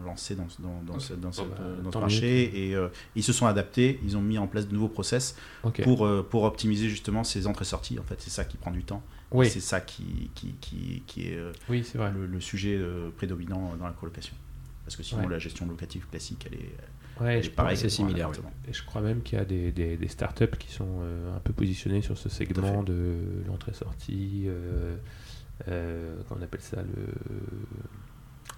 lancés dans, ce- dans, dans ce, dans ce- bah, dans ce marché et euh, ils se sont adaptés, ils ont mis en place de nouveaux process pour, euh, pour optimiser justement ces entrées-sorties. En fait, c'est ça qui prend du temps. Oui, C'est ça qui, qui, qui, qui est euh, oui c'est vrai. le, le sujet euh, prédominant dans la colocation. Parce que sinon, Ouais. la gestion locative classique, elle est, Ouais, elle je est pareille. c'est similaire. Et je crois même qu'il y a des, des, des startups qui sont euh, un peu positionnées sur ce segment de l'entrée-sortie. Euh, euh, comment on appelle ça le...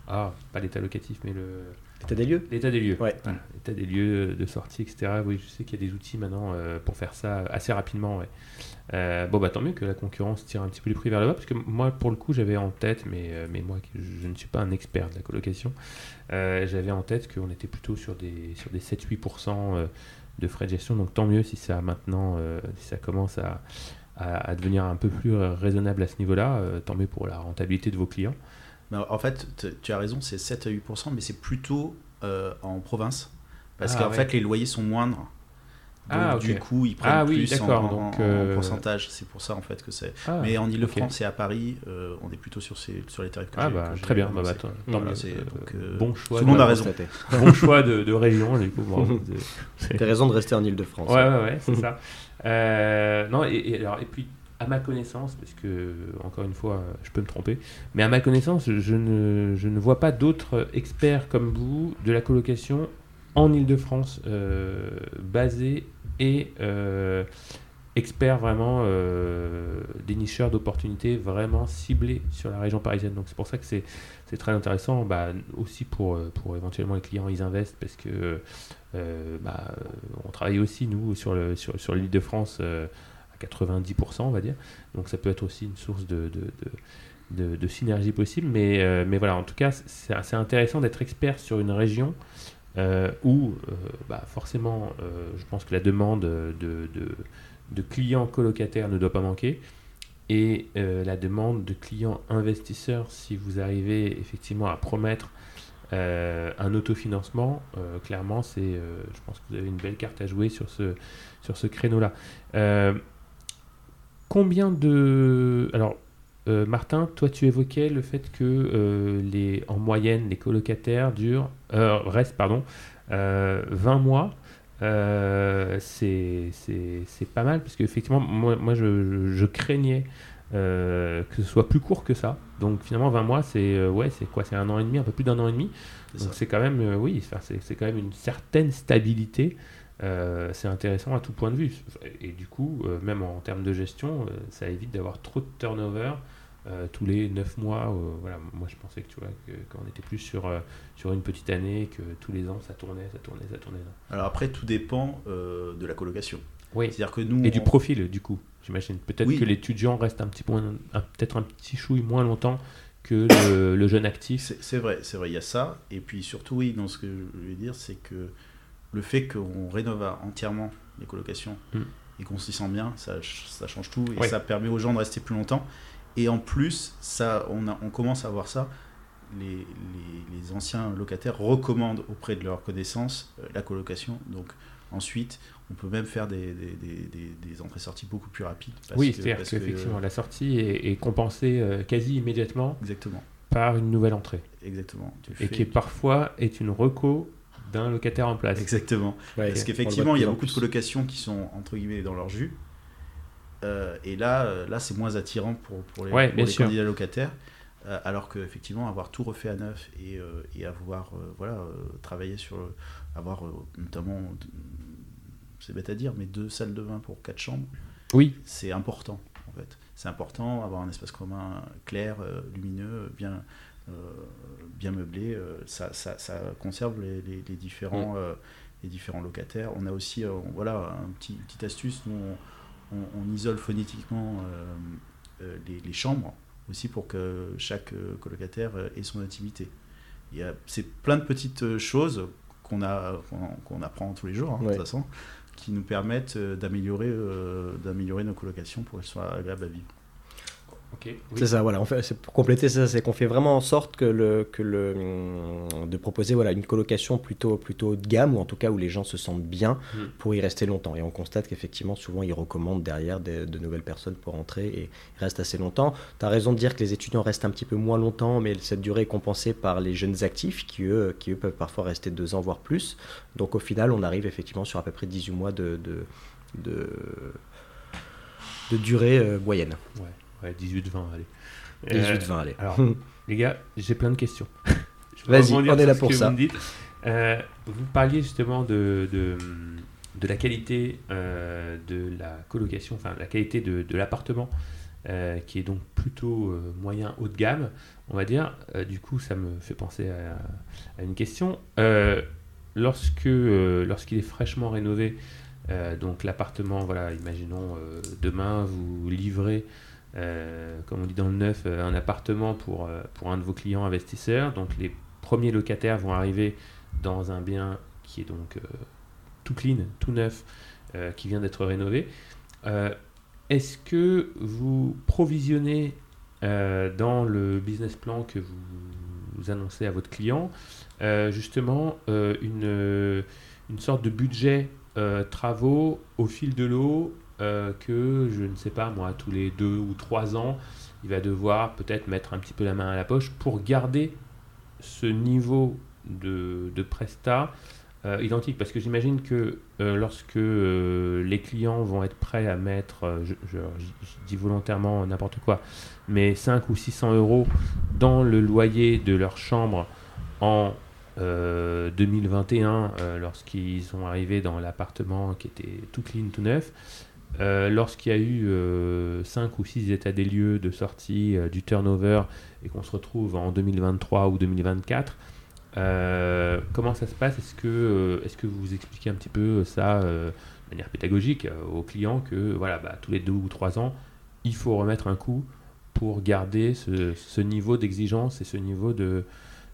Ah, pas l'état locatif, mais le... L'état des lieux l'état des lieux. Ouais. Voilà, l'état des lieux de sortie, etc. Oui, je sais qu'il y a des outils maintenant euh, pour faire ça assez rapidement. Ouais. Euh, bon, bah tant mieux que la concurrence tire un petit peu les prix vers le bas, parce que moi, pour le coup, j'avais en tête, mais, euh, mais moi, je ne suis pas un expert de la colocation, euh, j'avais en tête qu'on était plutôt sur des, sur des 7-8% euh, de frais de gestion, donc tant mieux si ça maintenant, si ça commence à, à, à devenir un peu plus raisonnable à ce niveau-là, tant mieux pour la rentabilité de vos clients. Mais en fait, tu as raison, c'est 7 à 8%, mais c'est plutôt euh, en province. Parce Ah, qu'en ouais. fait, les loyers sont moindres. Donc, Ah, ok. du coup, ils prennent Ah oui, plus en, en- donc, en euh, pourcentage. C'est pour ça, en fait, que c'est. Ah, mais en. Ile-de-France et à Paris, euh, on est plutôt sur, ces, sur les tarifs que Ah j'ai- bah que très bien, bah, bah, Voilà, Euh, donc, euh, bon choix. tout le monde de- a raison. Bon choix de, de région, du coup. C'est- T'as raison de rester en Ile-de-France. Ouais, ouais, ouais, c'est ça. Euh, non, et, et alors, et puis, à ma connaissance, parce que, encore une fois, je peux me tromper, mais à ma connaissance, je ne, je ne vois pas d'autres experts comme vous de la colocation en Ile-de-France euh, basés et euh, experts vraiment euh, dénicheurs d'opportunités vraiment ciblés sur la région parisienne. Donc, c'est pour ça que c'est c'est très intéressant bah, aussi pour, pour éventuellement les clients ils investent parce que euh, bah, on travaille aussi nous sur le sur, sur l'île de France euh, 90% on va dire. Donc ça peut être aussi une source de, synergie possible. Mais, euh, mais voilà en tout cas c'est assez intéressant d'être expert sur une région euh, où euh, bah, forcément je pense que la demande de, clients colocataires ne doit pas manquer. Et la demande de clients investisseurs si vous arrivez effectivement à promettre un autofinancement, clairement, c'est, je pense que vous avez une belle carte à jouer sur ce créneau-là. Combien de... Alors, Martin, toi tu évoquais le fait que les, en moyenne les colocataires durent, restent pardon, 20 mois. Euh, c'est pas mal parce qu'effectivement, moi, moi je, je, craignais euh, que ce soit plus court que ça. Donc finalement, 20 mois, c'est euh, ouais, c'est quoi? C'est un an et demi, un peu plus d'un an et demi. Donc c'est quand même, oui, c'est quand même une certaine stabilité. C'est intéressant à tout point de vue. Et du coup, même en termes de gestion, ça évite d'avoir trop de turnover. Euh, tous les 9 mois. Euh, voilà, moi je pensais que tu vois qu'on était plus sur, euh, sur une petite année, que tous les ans ça tournait, ça tournait, ça tournait. Alors après tout dépend de la colocation. Oui. C'est-à-dire que nous et du profil du coup. J'imagine peut-être que l'étudiant reste un petit peu, peut-être un petit chouille moins longtemps que le, jeune actif. C'est vrai, c'est vrai, il y a ça. Et puis surtout, oui, dans ce que je veux dire, c'est que le fait qu'on rénove entièrement les colocations hmm. et qu'on s'y sent bien, ça, ça change tout et ça permet aux gens de rester plus longtemps. Et en plus, ça, on, a, on commence à voir ça. Les, les, anciens locataires recommandent auprès de leurs connaissances euh, la colocation. Donc ensuite, on peut même faire des, des, des, entrées-sorties beaucoup plus rapides. oui, c'est-à-dire qu'effectivement, la sortie est, compensée euh, quasi immédiatement exactement. par une nouvelle entrée. Exactement. et qui parfois est une reco d'un locataire en place. Exactement. Parce qu'effectivement, il y a beaucoup de colocations qui sont entre guillemets dans leur jus euh, et là, euh, là c'est moins attirant pour, pour les, candidats locataires. Euh, alors qu'effectivement, avoir tout refait à neuf et, et avoir voilà, travaillé sur. avoir notamment, c'est bête à dire, mais deux salles de bain pour quatre chambres, oui. c'est important en fait. C'est important, avoir un espace commun clair, lumineux, bien, bien meublé, ça, ça, ça, conserve les, les, différents, mm. les différents locataires. On a aussi voilà, un petit, une petite astuce, nous on, isole phonétiquement euh, euh, les, chambres aussi pour que chaque euh, colocataire ait son intimité. C'est plein de petites choses qu'on qu'on apprend tous les jours, hein, de toute façon, qui nous permettent d'améliorer d'améliorer nos colocations pour qu'elles soient agréables à vivre. C'est ça, voilà. fait, pour compléter ça, c'est qu'on fait vraiment en sorte que le, que le, de proposer voilà une colocation plutôt plutôt haut de gamme ou en tout cas où les gens se sentent bien hmm. pour y rester longtemps. Et on constate qu'effectivement, souvent, ils recommandent derrière de nouvelles personnes pour entrer et restent assez longtemps. Tu as raison de dire que les étudiants restent un petit peu moins longtemps, mais cette durée est compensée par les jeunes actifs qui eux, qui eux peuvent parfois rester deux ans voire plus. Donc au final, on arrive effectivement sur à peu près 18 mois de, de, de, durée euh, moyenne. Ouais. Ouais, 18-20, allez. 18-20, allez. Alors, [laughs] les gars, j'ai plein de questions. [laughs] Vas-y, on est là pour ça. Vous, euh, vous, parliez justement de, de, de la qualité euh, de la colocation, enfin la qualité de, de l'appartement, euh, qui est donc plutôt moyen haut de gamme, on va dire. du coup, ça me fait penser à, à une question. lorsque lorsqu'il est fraîchement rénové, donc l'appartement, voilà, imaginons demain vous livrez euh, comme on dit dans le neuf, euh, un appartement pour, euh, pour un de vos clients investisseurs. Donc les premiers locataires vont arriver dans un bien qui est donc tout clean, tout neuf, qui vient d'être rénové. Est-ce que vous provisionnez dans le business plan que vous, annoncez à votre client justement une, une sorte de budget travaux au fil de l'eau euh, que, je ne sais pas moi, tous les deux ou trois ans, il va devoir peut-être mettre un petit peu la main à la poche pour garder ce niveau de, de presta euh, identique. Parce que j'imagine que euh, lorsque les clients vont être prêts à mettre, je, dis volontairement n'importe quoi, mais 5 ou 600 euros dans le loyer de leur chambre en 2021, lorsqu'ils sont arrivés dans l'appartement qui était tout clean, tout neuf, euh, lorsqu'il y a eu 5 euh, ou 6 états des lieux de sortie euh, du turnover et qu'on se retrouve en 2023 ou 2024, comment ça se passe? Est-ce que, vous expliquez un petit peu ça de manière pédagogique aux clients que voilà, bah, tous les 2 ou 3 ans, il faut remettre un coup pour garder ce, niveau d'exigence et ce niveau de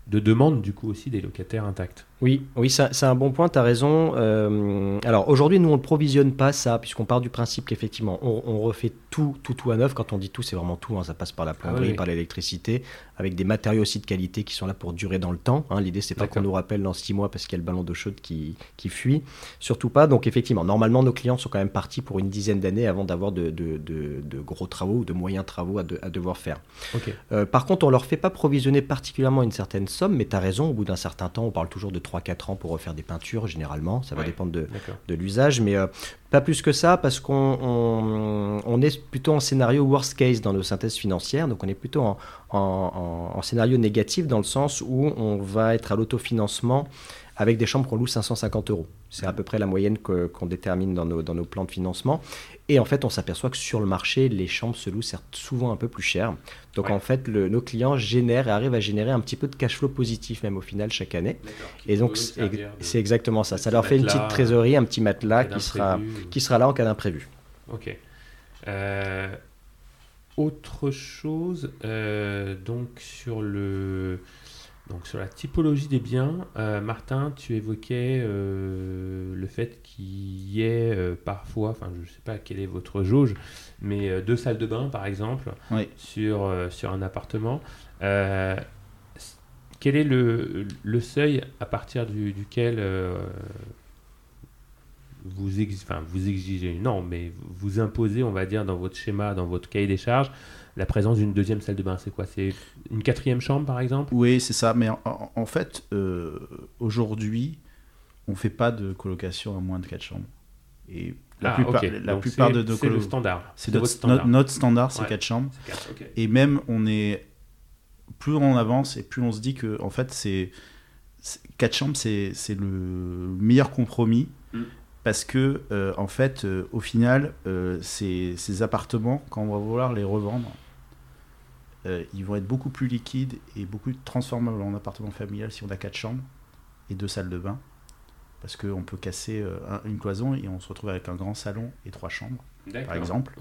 demande du coup aussi des locataires intacts? Oui, oui, c'est un bon point, tu as raison. Euh, alors aujourd'hui, nous, on ne provisionne pas ça, puisqu'on part du principe qu'effectivement, on, refait tout, tout, tout à neuf. Quand on dit tout, c'est vraiment tout. Hein. ça passe par la plomberie, ah par l'électricité, avec des matériaux aussi de qualité qui sont là pour durer dans le temps. Hein. L'idée, c'est pas qu'on nous rappelle dans six mois parce qu'il y a le ballon d'eau chaude qui, qui, fuit. Surtout pas. Donc effectivement, normalement, nos clients sont quand même partis pour une dizaine d'années avant d'avoir de, de, de, gros travaux ou de moyens travaux à, à devoir faire. Euh, par contre, on leur fait pas provisionner particulièrement une certaine somme, mais tu as raison, au bout d'un certain temps, on parle toujours de 3-4 ans pour refaire des peintures, généralement. Ça va dépendre de, de l'usage, mais euh, pas plus que ça, parce qu'on on, est plutôt en scénario worst case dans nos synthèses financières. Donc, on est plutôt en, en, en scénario négatif dans le sens où on va être à l'autofinancement avec des chambres qu'on loue 550 euros. C'est à peu près la moyenne qu'on détermine dans nos, dans nos, plans de financement. Et en fait, on s'aperçoit que sur le marché, les chambres se louent certes souvent un peu plus cher. Donc en fait, le, nos clients génèrent et arrivent à générer un petit peu de cash flow positif même au final chaque année. Et donc c'est exactement ça. Ça leur fait une petite trésorerie, un petit matelas qui sera, qui sera là en cas d'imprévu. Ok. Euh, autre chose, euh, donc sur le donc sur la typologie des biens, euh, Martin, tu évoquais euh, le fait qu'il y ait euh, parfois, enfin je ne sais pas quelle est votre jauge, mais deux salles de bain par exemple sur, sur un appartement. quel est le, le, seuil à partir duquel vous, vous exigez, non, mais vous imposez, on va dire, dans votre schéma, dans votre cahier des charges, la présence d'une deuxième salle de bain. C'est quoi? C'est une quatrième chambre, par exemple? Oui, c'est ça. Mais en, fait, euh, aujourd'hui, on ne fait pas de colocation à moins de quatre chambres. Et la ah, plupart, la plupart de nos C'est le standard. C'est notre, standard. notre standard, c'est quatre chambres. Et même, on est plus on avance et plus on se dit que en fait, c'est quatre chambres, c'est le meilleur compromis. Mm. Parce que, euh, en fait, euh, au final, ces, ces, appartements, quand on va vouloir les revendre, euh, ils vont être beaucoup plus liquides et beaucoup transformables en appartement familial si on a quatre chambres et deux salles de bain. Parce qu'on peut casser euh, une cloison et on se retrouve avec un grand salon et trois chambres, par exemple.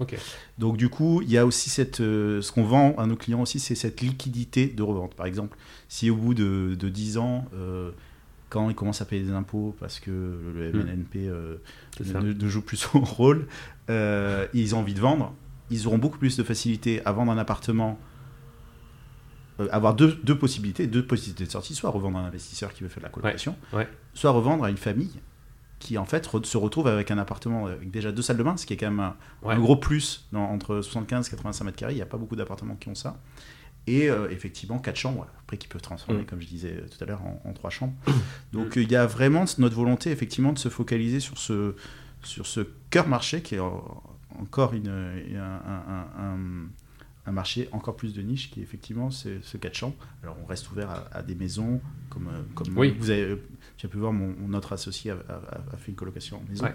Donc du coup, il y a aussi cette, euh, ce qu'on vend à nos clients aussi, c'est cette liquidité de revente. Par exemple, si au bout de, de 10 ans, quand ils commencent à payer des impôts parce que le hmm. MNP ne, joue plus [laughs] son rôle, ils ont envie de vendre, ils auront beaucoup plus de facilité à vendre un appartement euh, avoir deux, deux, possibilités, deux possibilités de sortie, soit revendre à un investisseur qui veut faire de la colocation, soit revendre à une famille qui en fait se retrouve avec un appartement avec déjà deux salles de bain, ce qui est quand même un, gros plus dans, entre 75 et 85 mètres carrés. Il n'y a pas beaucoup d'appartements qui ont ça. Et euh, effectivement, quatre chambres, après qui peuvent transformer, mm. comme je disais tout à l'heure, en, trois chambres. Donc mm. il y a vraiment notre volonté effectivement de se focaliser sur ce, sur ce cœur marché qui est encore une, un un marché encore plus de niche qui est effectivement ce, ce 4 chambres. Alors on reste ouvert à, des maisons comme, euh, comme vous avez, tu as pu voir, mon, notre associé a, fait une colocation en maison.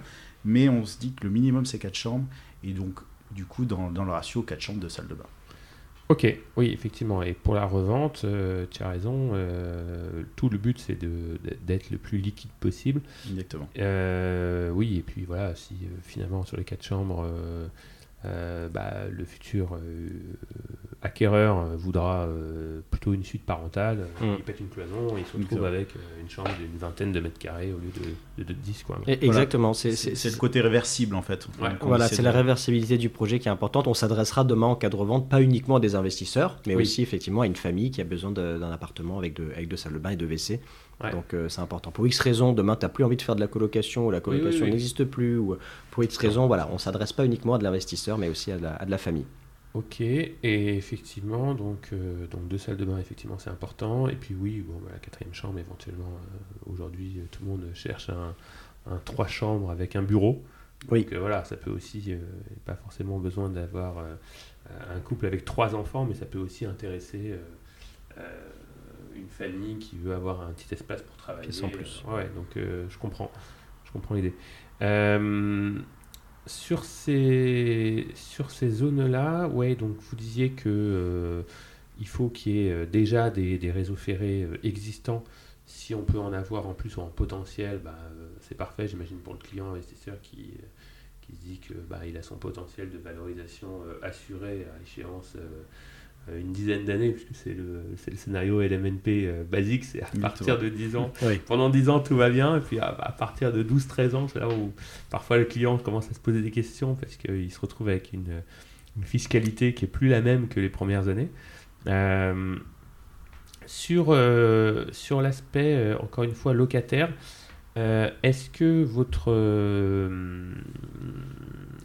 Mais on se dit que le minimum c'est 4 chambres et donc du coup dans, dans le ratio 4 chambres de salle de bain. Ok, oui, effectivement. Et pour la revente, euh, tu as raison. Euh, tout le but, c'est d'être le plus liquide possible. Exactement. oui, et puis voilà, si finalement sur les quatre chambres, euh, bah, le futur euh, acquéreur euh, voudra plutôt une suite parentale, mm. il pète une cloison et il se retrouve avec une chambre d'une vingtaine de mètres carrés au lieu de, de, 10. Quoi. exactement, c'est le côté réversible en fait. Voilà, c'est la réversibilité du projet qui est importante. On s'adressera demain en cas de revente, pas uniquement à des investisseurs, mais aussi effectivement à une famille qui a besoin d'un appartement avec, de, avec deux salles de bain et deux WC. Donc euh, c'est important. Pour X raisons, demain, tu n'as plus envie de faire de la colocation ou la colocation n'existe plus. Ou pour X raisons, voilà, on ne s'adresse pas uniquement à de l'investisseur, mais aussi à de, la, famille. Ok, et effectivement, donc, euh, donc deux salles de bain, effectivement, c'est important. Et puis oui, bon, bah, la quatrième chambre, éventuellement, euh, aujourd'hui, tout le monde cherche un, trois chambres avec un bureau. Oui. Donc voilà, ça peut aussi, pas forcément besoin d'avoir un couple avec trois enfants, mais ça peut aussi intéresser une famille qui veut avoir un petit espace pour travailler. Sans plus. ouais, donc euh, je comprends. Je comprends l'idée. Euh, sur ces, sur ces zones-là, ouais, donc vous disiez que euh, il faut qu'il y ait déjà des, des, réseaux ferrés existants. Si on peut en avoir en plus en potentiel, bah, c'est parfait, j'imagine, pour le client investisseur qui, qui se dit que bah, il a son potentiel de valorisation assuré à échéance une dizaine d'années, puisque c'est le, le, scénario LMNP basique, c'est à partir de 10 ans. Pendant 10 ans, tout va bien, et puis à, partir de 12-13 ans, c'est là où parfois le client commence à se poser des questions, parce qu'il se retrouve avec une, une, fiscalité qui est plus la même que les premières années. sur sur l'aspect, encore une fois, locataire, euh, est-ce que votre, euh,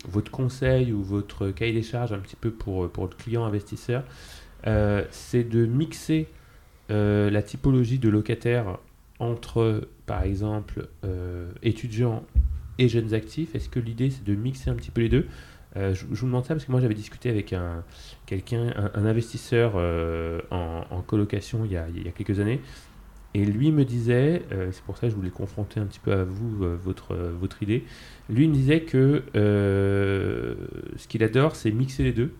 votre conseil ou votre cahier des charges un petit peu pour, pour le client investisseur, euh, c'est de mixer la typologie de locataire entre, par exemple, étudiants et jeunes actifs? Est-ce que l'idée c'est de mixer un petit peu les deux? Je, vous demande ça parce que moi j'avais discuté avec un, un, investisseur en, en, colocation il y, a, il y a quelques années et lui me disait, euh, c'est pour ça que je voulais confronter un petit peu à vous euh, votre, euh, votre idée, lui me disait que ce qu'il adore, c'est mixer les deux,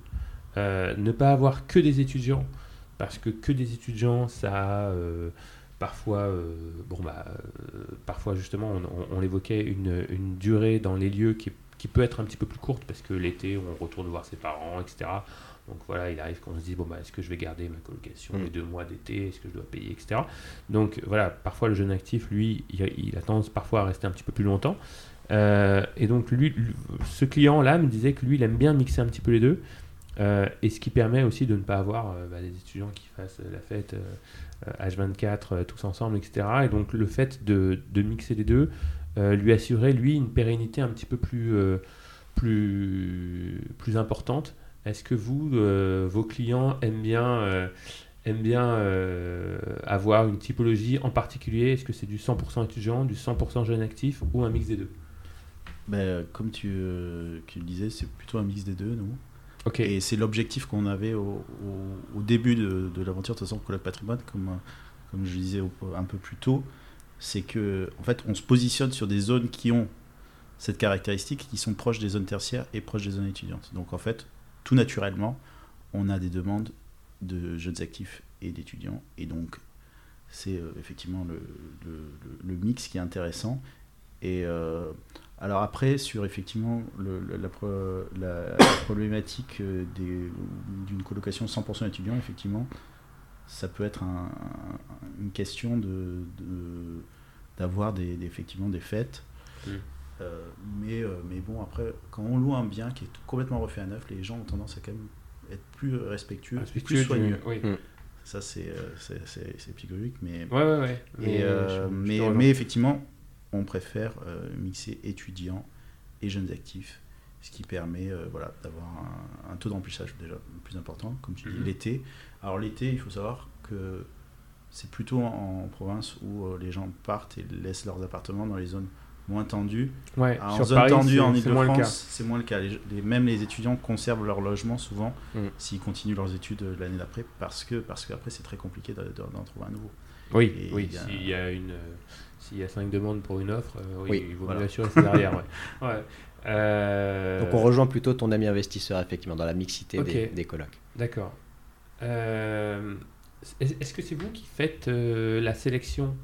ne pas avoir que des étudiants, parce que que des étudiants, ça a parfois, bon bah, parfois justement, on, l'évoquait, une, durée dans les lieux qui peut être un petit peu plus courte, parce que l'été, on retourne voir ses parents, etc. Donc voilà, il arrive qu'on se dise, bon, bah, est-ce que je vais garder ma colocation mm. les deux mois d'été, est-ce que je dois payer, etc. Donc voilà, parfois le jeune actif, lui, il, a tendance parfois à rester un petit peu plus longtemps. Euh, et donc lui, ce client-là me disait que lui, il aime bien mixer un petit peu les deux. Euh, et ce qui permet aussi de ne pas avoir euh, bah, des étudiants qui fassent la fête H24 tous ensemble, etc. Et donc le fait de, de mixer les deux lui assurait, lui, une pérennité un petit peu plus, plus, plus importante est-ce que vous, euh, vos clients aiment bien, euh, aiment bien euh, avoir une typologie en particulier? Est-ce que c'est du 100% étudiant, du 100% jeune actif ou un mix des deux? Ben, Comme tu, tu, le disais, c'est plutôt un mix des deux, nous. Ok. Et c'est l'objectif qu'on avait au, au, début de, de l'aventure, de toute façon, Colloque Patrimoine, comme, comme je disais un peu plus tôt, c'est que en fait, on se positionne sur des zones qui ont cette caractéristique, qui sont proches des zones tertiaires et proches des zones étudiantes. Donc en fait, tout naturellement, on a des demandes de jeunes actifs et d'étudiants. Et donc, c'est euh, effectivement le, mix qui est intéressant. Et euh, alors après, sur effectivement la, problématique euh, d'une colocation 100% étudiant, effectivement, ça peut être une question de, d'avoir des, effectivement des fêtes. Mmh. Euh, mais, euh, mais bon, après, quand on loue un bien qui est complètement refait à neuf, les gens ont tendance à quand même être plus respectueux, plus soigneux. Oui. Mm. Ça, c'est euh, psychologique, mais. Ouais, ouais, ouais. Mais, mais, mais, effectivement, on préfère mixer étudiants et jeunes actifs, ce qui permet voilà, d'avoir un, taux d'emplissage déjà plus important, comme tu dis, mm-hmm. l'été. Alors, l'été, il faut savoir que c'est plutôt en province où les gens partent et laissent leurs appartements dans les zones moins tendu. Ouais, en zone tendue en Ile-de-France, c'est moins le cas. Les, même les étudiants conservent leur logement souvent mm. s'ils continuent leurs études euh, l'année d'après parce que parce qu'après c'est très compliqué d'en trouver un nouveau. Oui, oui. S'il y a une s'il y a cinq demandes pour une offre, euh, oui, il vaut mieux assurer ses arrières. [laughs] ouais. Euh, Donc on rejoint plutôt ton ami investisseur effectivement dans la mixité des, des colloques. D'accord. Est-ce que c'est vous qui faites la sélection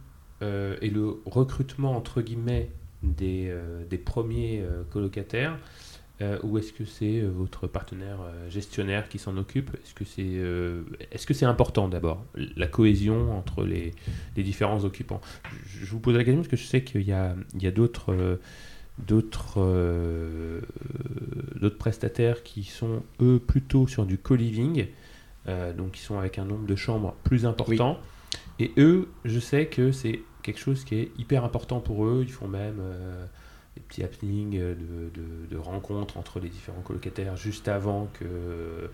et le recrutement entre guillemets des, euh, des premiers euh, colocataires. Euh, ou est-ce que c'est votre partenaire gestionnaire qui s'en occupe? Est-ce que c'est est-ce que c'est important d'abord la cohésion entre les, les, différents occupants? Je, vous pose la question parce que je sais qu'il y a, il y a d'autres d'autres d'autres prestataires qui sont eux plutôt sur du co-living, donc qui sont avec un nombre de chambres plus important. Et eux, je sais que c'est quelque chose qui est hyper important pour eux. Ils font même euh, des petits happenings de, de, rencontres entre les différents colocataires juste avant que.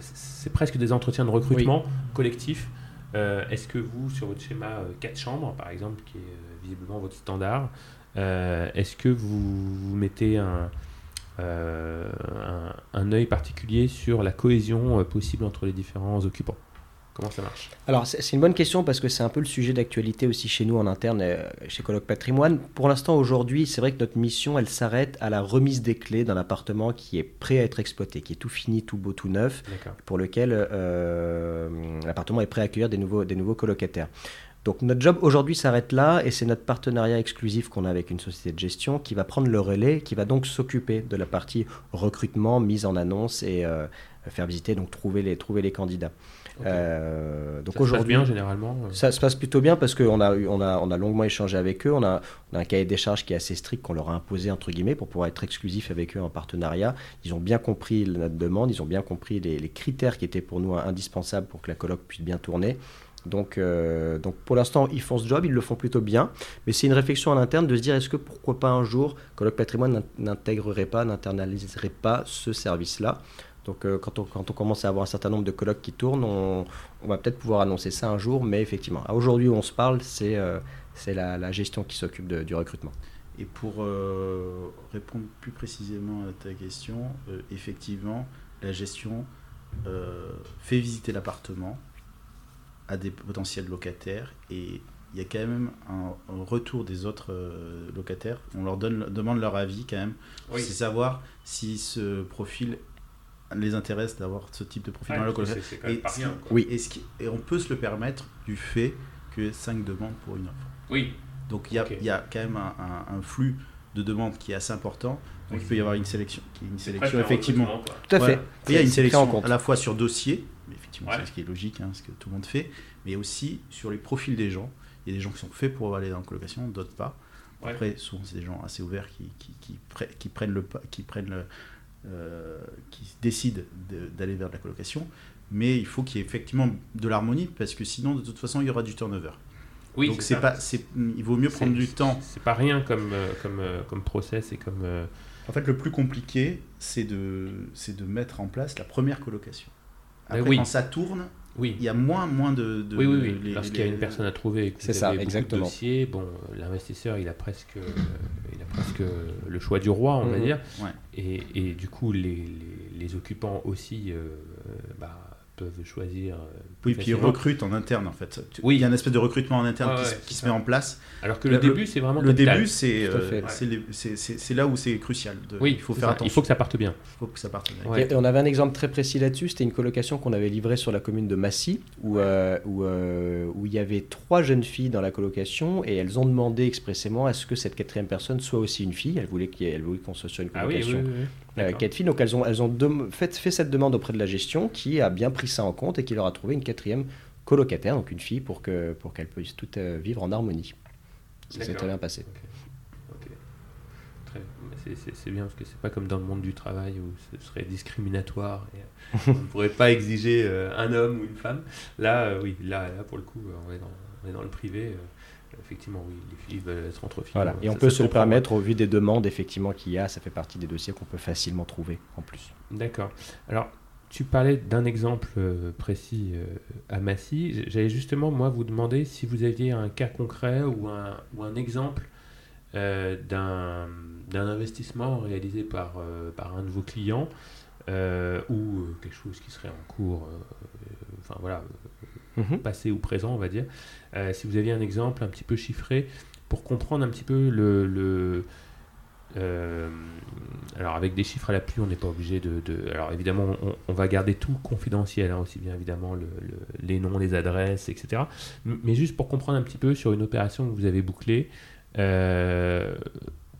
C'est presque des entretiens de recrutement collectif. Euh, est-ce que vous, sur votre schéma 4 euh, chambres, par exemple, qui est visiblement votre standard, est-ce que vous, vous mettez un, un, un, œil particulier sur la cohésion possible entre les différents occupants? Comment ça marche? Alors, c'est une bonne question parce que c'est un peu le sujet d'actualité aussi chez nous en interne, euh, chez Colloque Patrimoine. Pour l'instant, aujourd'hui, c'est vrai que notre mission, elle s'arrête à la remise des clés d'un appartement qui est prêt à être exploité, qui est tout fini, tout beau, tout neuf, pour lequel euh, l'appartement est prêt à accueillir des nouveaux, des nouveaux colocataires. Donc notre job aujourd'hui s'arrête là et c'est notre partenariat exclusif qu'on a avec une société de gestion qui va prendre le relais, qui va donc s'occuper de la partie recrutement, mise en annonce et euh, faire visiter, donc trouver les, trouver les candidats. Euh, donc aujourd'hui, bien généralement. Euh ça se passe plutôt bien parce qu'on a, on a, on a longuement échangé avec eux. On a, on a un cahier des charges qui est assez strict qu'on leur a imposé entre guillemets pour pouvoir être exclusif avec eux en partenariat. Ils ont bien compris notre demande, ils ont bien compris les, les critères qui étaient pour nous indispensables pour que la colloque puisse bien tourner. Donc, euh, donc pour l'instant, ils font ce job, ils le font plutôt bien. Mais c'est une réflexion en interne de se dire est-ce que pourquoi pas un jour, Colloque Patrimoine n'intégrerait pas, n'internaliserait pas ce service-là? Donc euh, quand, on, quand, on, commence à avoir un certain nombre de colloques qui tournent, on, va peut-être pouvoir annoncer ça un jour, mais effectivement, aujourd'hui où on se parle, c'est euh, la, la, gestion qui s'occupe du recrutement. Et pour répondre plus précisément à ta question, effectivement, la gestion fait visiter l'appartement, à des potentiels locataires et il y a quand même un, retour des autres euh, locataires. On leur donne, demande leur avis quand même. C'est savoir si ce profil les intéresse d'avoir ce type de profil dans la colocation. Et, oui. Et, et, on peut se le permettre du fait que 5 demandes pour une offre. Oui. Donc il y, a, y a quand même un, un, flux de demandes qui est assez important. Donc il peut y avoir une sélection, une sélection effectivement. Tout à fait. Il y a une sélection à la fois sur dossier, effectivement, c'est ce qui est logique, hein, ce que tout le monde fait, mais aussi sur les profils des gens. Il y a des gens qui sont faits pour aller dans la colocation, d'autres pas. Après, souvent, c'est des gens assez ouverts qui, qui, qui, prennent le qui prennent le, euh, qui décident d'aller vers la colocation. Mais il faut qu'il y ait effectivement de l'harmonie parce que sinon, de toute façon, il y aura du turnover. Oui, Donc c'est pas, il vaut mieux prendre du temps. C'est pas rien comme euh, comme euh, comme process et comme. En fait, le plus compliqué, c'est de c'est de mettre en place la première colocation. Après, oui. quand ça tourne, oui. il y a moins, moins de. oui, oui, oui. Lorsqu'il y a une personne à trouver, c'est ça, exactement. Dossier, bon, l'investisseur, il a presque, il a presque le choix du roi, on va mhm. dire. Et, et, du coup, les, les, les occupants aussi, euh, bah, peuvent choisir. Euh, oui, puis ils recrutent en interne en fait. Oui. Il y a une espèce de recrutement en interne qui, se met en place. Alors que le, début, c'est vraiment. Le début, c'est euh, c'est là où c'est crucial. oui, il faut faire attention. Il faut que ça parte bien. Il faut que ça parte bien. Et on avait un exemple très précis là-dessus. C'était une colocation qu'on avait livrée sur la commune de Massy, où, euh, où, où, il y avait trois jeunes filles dans la colocation et elles ont demandé expressément à ce que cette quatrième personne soit aussi une fille. Elles voulaient qu'on soit sur une colocation. Ah oui, euh, filles. Donc elles ont, elles ont fait, fait, cette demande auprès de la gestion qui a bien pris ça en compte et qui leur a trouvé une quatrième colocataire, donc une fille, pour qu'elles pour qu'elles puissent toutes euh, vivre en harmonie. Ça s'est très bien passé. C'est bien parce que c'est pas comme dans le monde du travail où ce serait discriminatoire et on ne pourrait pas exiger euh, un homme ou une femme. Là, oui, là, là, pour le coup, on est dans, on est dans le privé effectivement, oui, les filles veulent être entre filles. Voilà. Et on peut se le permettre au vu des demandes effectivement qu'il y a. Ça fait partie des dossiers qu'on peut facilement trouver en plus. D'accord. Alors, tu parlais d'un exemple euh, précis euh, à Massy. J'allais justement, moi, vous demander si vous aviez un cas concret ou un, ou un exemple euh, d'un investissement réalisé par, par un de vos clients ou quelque chose qui serait en cours, enfin voilà, Mhm. passé ou présent, on va dire. Si vous aviez un exemple un petit peu chiffré pour comprendre un petit peu le. Euh, alors avec des chiffres à la pluie, on n'est pas obligé de, Alors évidemment, on, va garder tout confidentiel, hein, aussi bien évidemment les noms, les adresses, etc. Mais juste pour comprendre un petit peu sur une opération que vous avez bouclée, euh,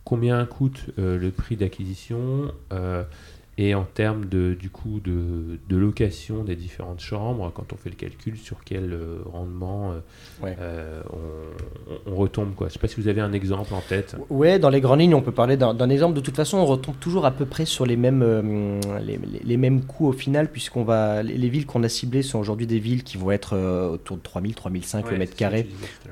combien coûte le prix d'acquisition et en termes de, du coup de, de, location des différentes chambres, quand on fait le calcul sur quel euh, rendement euh, euh, on, retombe. Quoi. Je ne sais pas si vous avez un exemple en tête. Oui, dans les grandes lignes, on peut parler d'un exemple. De toute façon, on retombe toujours à peu près sur les mêmes, les, les, mêmes coûts au final, puisqu'on va, les, villes qu'on a ciblées sont aujourd'hui des villes qui vont être autour de 3000, 3005 ouais, mètres carrés.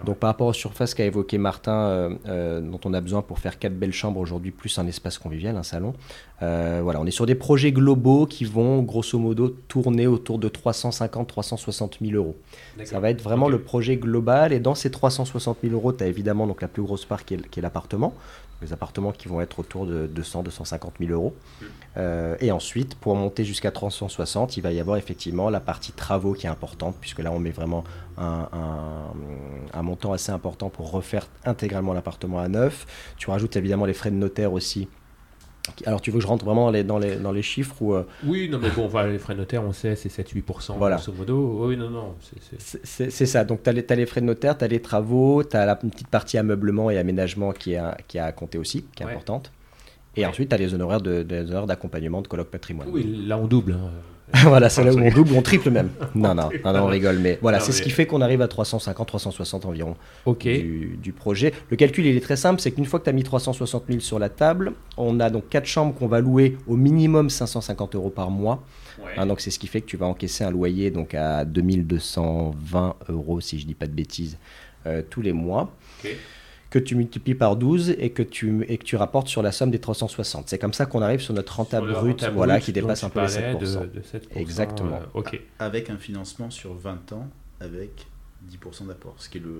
Donc par rapport aux surfaces qu'a évoqué Martin, dont on a besoin pour faire quatre belles chambres aujourd'hui, plus un espace convivial, un salon. voilà, on est sur des projets globaux qui vont grosso modo tourner autour de 350-360 000 euros. Ça va être vraiment le projet global et dans ces 360 000 euros, tu as évidemment donc la plus grosse part qui est, l'appartement. Les appartements qui vont être autour de 200-250 000 euros. Hmm. Euh, et ensuite, pour monter jusqu'à 360, il va y avoir effectivement la partie travaux qui est importante, puisque là, on met vraiment un, un montant assez important pour refaire intégralement l'appartement à neuf. Tu rajoutes évidemment les frais de notaire aussi Alors, tu veux que je rentre vraiment dans les, dans les, dans les chiffres ou euh, Oui, non, mais bon, voilà, les frais notaires, on sait, c'est 7-8%, Voilà. grosso modo. Oui, non, non. c'est- ça. Donc, tu as, les frais de notaire, tu as les travaux, tu as la une petite partie ameublement et aménagement qui est à, qui est à compter aussi, qui est Ouais. importante. Et Ouais. ensuite, tu as les honoraires de- des heures d'accompagnement de colloque patrimoine. Oui, là, on double. hein. [laughs] voilà, c'est là où on double ou on triple même. Non, non, [laughs] non, non, on rigole. Mais voilà, c'est ce qui fait qu'on arrive à 350, 360 environ Ok. du, du projet. Le calcul, il est très simple. C'est qu'une fois que tu as mis 360 000 sur la table, on a donc quatre chambres qu'on va louer au minimum 550 euros par mois. Hein, donc c'est ce qui fait que tu vas encaisser un loyer donc à 2220 euros, si je dis pas de bêtises, euh, tous les mois. Ok. Que tu multiplies par 12 et que tu, et que tu rapportes sur la somme des 360. C'est comme ça qu'on arrive sur notre renta Sur le brut, renta voilà, brut qui dépasse un peu les parlais 7%. De, de 7%, Exactement. euh, ok. Avec un financement sur 20 ans avec 10% d'apport, ce qui est le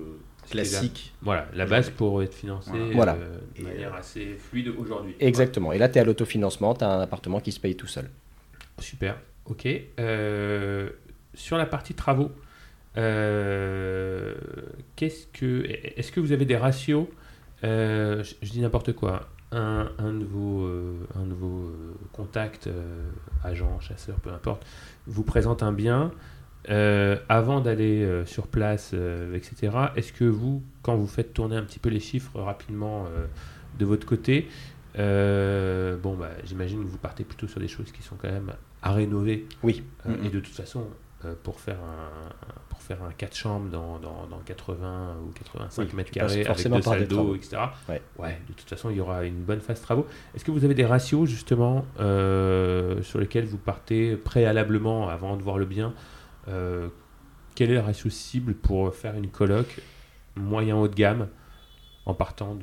est la- classique. Voilà, la base pour être financé Voilà. euh, de Et, manière euh, assez fluide aujourd'hui. Exactement. Et là, tu es à l'autofinancement, tu as un appartement qui se paye tout seul. Super, ok. Euh, sur la partie travaux, euh, qu'est-ce que, est-ce que vous avez des ratios euh, je, je dis n'importe quoi. Un, un de vos, euh, un de vos euh, contacts, agents, chasseurs, peu importe, vous présente un bien. avant d'aller sur place, etc., est-ce que vous, quand vous faites tourner un petit peu les chiffres rapidement de votre côté, bon, bah, j'imagine que vous partez plutôt sur des choses qui sont quand même à rénover. Oui. Et de toute façon, pour faire un pour faire un 4 chambres dans, dans, dans 80 ou 85 Oui, mètres carrés avec forcément deux salles d'eau, etc. Ouais. de toute façon, il y aura une bonne phase travaux. Est-ce que vous avez des ratios justement euh, sur lesquels vous partez préalablement avant de voir le bien euh, Quel est le ratio cible pour faire une coloc moyen haut de gamme en partant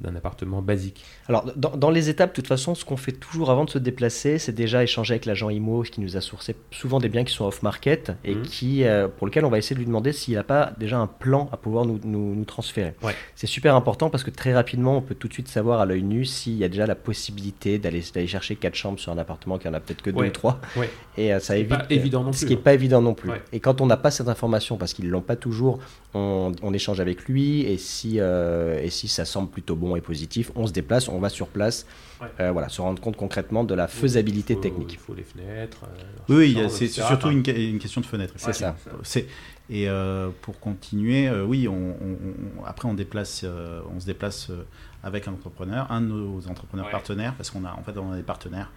d'un appartement basique Alors, dans, dans les étapes, de toute façon, ce qu'on fait toujours avant de se déplacer, c'est déjà échanger avec l'agent IMO qui nous a sourcé souvent des biens qui sont off-market et Mhm. qui, euh, pour lesquels on va essayer de lui demander s'il n'a pas déjà un plan à pouvoir nous, nous- nous transférer. Ouais. C'est super important parce que très rapidement, on peut tout de suite savoir à l'œil nu s'il y a déjà la possibilité d'aller chercher quatre chambres sur un appartement qui en a peut-être que deux Ouais. ou trois. Ouais. Et euh, ça est évite. pas évident non Ce qui n'est hein. pas évident non plus. Et quand on n'a pas cette information, parce qu'ils ne l'ont pas toujours, on, on échange avec lui. Et si, euh, et si ça semble plutôt bon et positif, on se déplace, on va sur place, Ouais. euh, voilà, se rendre compte concrètement de la faisabilité Il faut- technique. Il faut les fenêtres. euh, Oui, c'est surtout une, question de fenêtre. C'est ça. C'est et euh, pour continuer, euh, oui, on, on- on- après on déplace, euh, on se déplace euh, avec un entrepreneur, un de nos entrepreneurs Ouais. partenaires, parce qu'on a en fait on a des partenaires.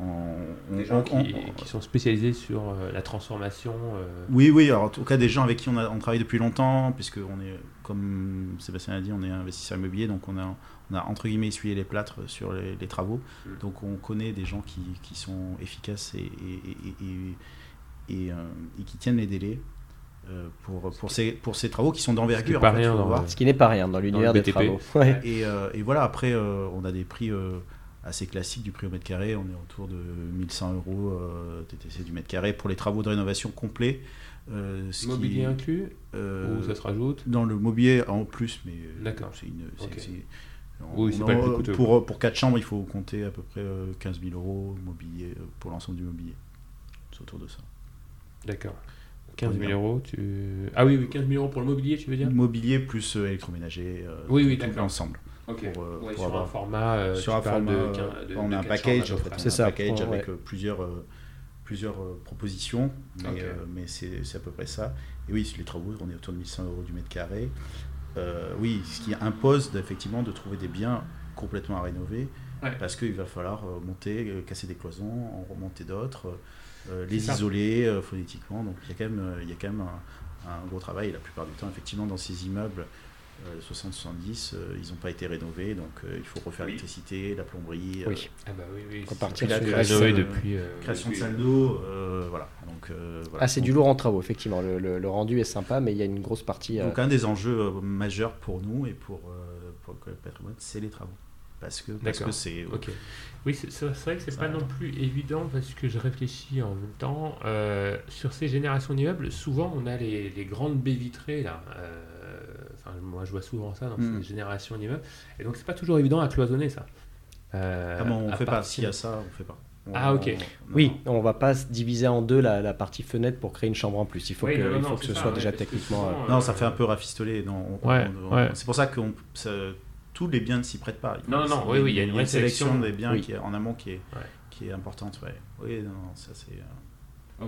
On- Des gens on- qui, on- qui sont spécialisés sur euh, la transformation. euh, Oui, oui, alors en tout cas des gens avec qui on, a, on travaille depuis longtemps, puisque on est, comme Sébastien l'a dit, on est investisseur immobilier, donc on a, on a entre guillemets essuyé les plâtres sur les, les travaux. Mm. Donc on connaît des gens qui, qui sont efficaces et, et, et, et- et, euh, et qui tiennent les délais euh, pour, pour, ces, pour ces travaux qui sont d'envergure. pas en fait, rien faut dans voir. le- Ce qui n'est pas rien dans l'univers des travaux. Ouais. Et, euh, et voilà, après, euh, on a des prix euh, assez classiques du prix au mètre carré. On est autour de 1100 euros euh, TTC du mètre carré pour les travaux de rénovation complets. euh, ce qui- Mobilier inclus euh, ou ça se rajoute Dans le mobilier en plus, mais euh, D'accord. c'est une. c'est- Ok. c'est- Oui, on- c'est pas le plus on- coûteux, Pour, pour 4 chambres, il faut compter à peu près euh, 15 000 euros mobilier pour l'ensemble du mobilier. C'est autour de ça. D'accord. 15 000 Voilà. euros, tu... Ah oui, oui, 15 000 euros pour le mobilier, tu veux dire? Mobilier plus électroménager. Oui, oui, tout d'accord. ensemble. Pour, euh, Ouais, pour sur avoir- un format. euh, sur un format, de euh, de- on a un package, en fait, C'est un ça, package ouais. avec plusieurs, euh, plusieurs euh, propositions, mais, Ok. euh, mais c'est c'est à peu près ça. Et oui, sur les travaux, on est autour de 1100 euros du mètre carré. Euh, oui, ce qui impose effectivement de trouver des biens complètement à rénover, Ouais. parce qu'il va falloir euh, monter, euh, casser des cloisons, en remonter d'autres, euh, les isoler euh, phonétiquement. Donc il y a quand même, euh, il y a quand même un, un gros travail. Et la plupart du temps, effectivement, dans ces immeubles, 60-70, euh, ils n'ont pas été rénovés, donc euh, il faut refaire Oui. l'électricité, la plomberie, euh, Oui. Ah bah oui. Repartir sur création, depuis. euh, création de salle d'eau, euh, voilà. Donc, euh, voilà. Ah, c'est du lourd en travaux, effectivement. Le, le- le rendu est sympa, mais il y a une grosse partie. euh, Donc un des enjeux euh, majeurs pour nous et pour, euh, pour le patrimoine, c'est les travaux. Parce que parce que c'est Ok. Oui, c'est vrai que c'est pas non plus évident parce que je réfléchis en même temps. euh, sur ces générations d'immeubles, souvent on a les, les grandes baies vitrées là. euh, Enfin, moi je vois souvent ça dans Mm. ces générations d'immeubles. Et donc c'est pas toujours évident à cloisonner ça. Euh, Ah bon, on fait pas. S'il y a ça, on fait pas. On- Ah, ok. on- Oui, on va pas se diviser en deux la, la partie fenêtre pour créer une chambre en plus. Il faut Oui, que, non, il non, faut que ce ça, soit ouais, déjà techniquement. souvent, euh, Non, ça fait un peu rafistolé. Non, on- Ouais, ouais. C'est pour ça que tous les biens ne s'y prêtent pas. Non, non, oui, oui, il y a une, sélection des biens oui. qui est, en amont qui est, qui est importante. Ouais. Oui, non, ça c'est. euh,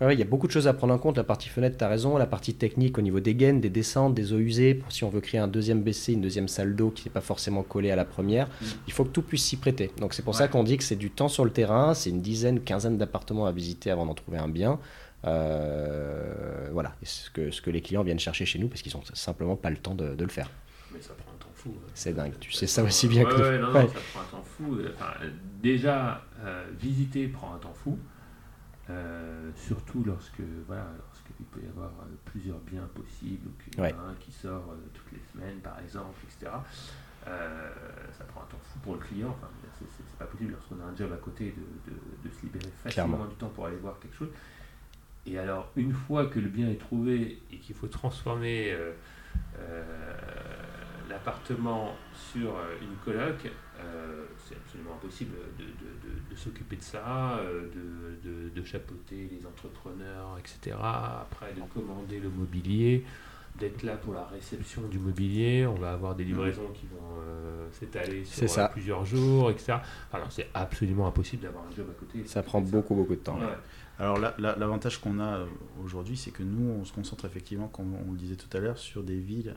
Ouais, il y a beaucoup de choses à prendre en compte. La partie fenêtre, tu as raison. La partie technique au niveau des gaines, des descentes, des eaux usées. Pour si on veut créer un deuxième BC, une deuxième salle d'eau qui n'est pas forcément collée à la première, il faut que tout puisse s'y prêter. Donc c'est pour ça qu'on dit que c'est du temps sur le terrain. C'est une dizaine, quinzaine d'appartements à visiter avant d'en trouver un bien. Euh, voilà, Et ce que, ce que les clients viennent chercher chez nous parce qu'ils n'ont simplement pas le temps de, de le faire. Mais ça prend un temps fou. euh. C'est dingue. Tu sais ça aussi bien ouais, que nous. ouais, non, non, Ouais. ça prend un temps fou. Enfin, déjà, euh, visiter prend un temps fou. Euh, surtout lorsque voilà, lorsqu'il peut y avoir euh, plusieurs biens possibles, ou qu'il y en a Ouais. un qui sort euh, toutes les semaines par exemple, etc. Euh, ça prend un temps fou pour le client. Enfin, c'est, pas possible lorsqu'on a un job à côté de, de- de se libérer facilement Clairement. du temps pour aller voir quelque chose. Et alors, une fois que le bien est trouvé et qu'il faut transformer l'appartement sur une coloc, euh, c'est absolument impossible de, de- de- de s'occuper de ça, euh, de, de- de chapeauter les entrepreneurs, etc. Après, de commander le mobilier, d'être là pour la réception du mobilier. On va avoir des livraisons qui vont euh, s'étaler sur ça. plusieurs jours, etc. Alors, c'est absolument impossible d'avoir un job à côté. Ça prend beaucoup, beaucoup de temps. Ouais. Alors l'avantage qu'on a aujourd'hui, c'est que nous, on se concentre effectivement, comme on le disait tout à l'heure, sur des villes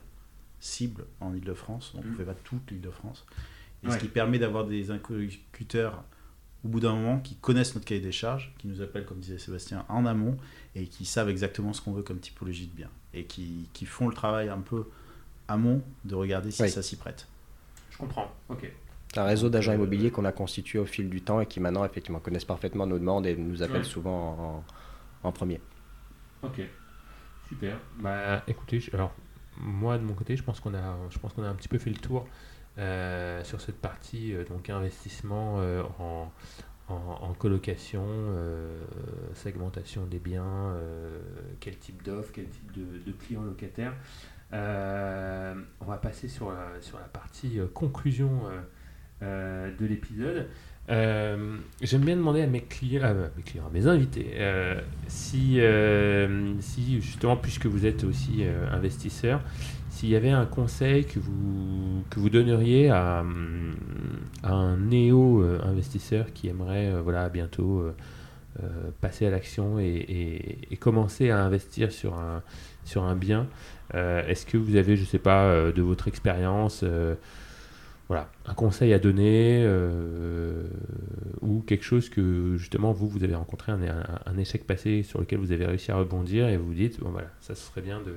cibles en Ile-de-France. Donc on ne fait pas toute l'Île-de-France. Et Ouais. ce qui permet d'avoir des interlocuteurs au bout d'un moment qui connaissent notre cahier des charges, qui nous appellent, comme disait Sébastien, en amont et qui savent exactement ce qu'on veut comme typologie de bien. Et qui, qui font le travail un peu amont de regarder si Oui. ça s'y prête. Je comprends. Ok. un réseau d'agents immobiliers qu'on a constitué au fil du temps et qui maintenant effectivement connaissent parfaitement nos demandes et nous appellent Ouais. souvent en, en premier. Ok, super. Bah, écoutez, je- alors moi de mon côté, je pense qu'on a, je pense qu'on a un petit peu fait le tour euh, sur cette partie euh, donc investissement euh, en, colocation, segmentation des biens, quel type d'offre, quel type de, de clients locataires. On va passer sur la, partie conclusion de l'épisode. J'aime bien demander à mes clients, à mes clients, mes invités, si, si justement, puisque vous êtes aussi investisseur, s'il y avait un conseil que vous, donneriez à, un néo-investisseur qui aimerait euh, bientôt euh, euh, passer à l'action et, commencer à investir sur un, sur un bien, est-ce que vous avez, je sais pas, de votre expérience, voilà, un conseil à donner ou quelque chose que justement vous, vous avez rencontré un, un- un échec passé sur lequel vous avez réussi à rebondir et vous vous dites, bon voilà, ça serait bien de,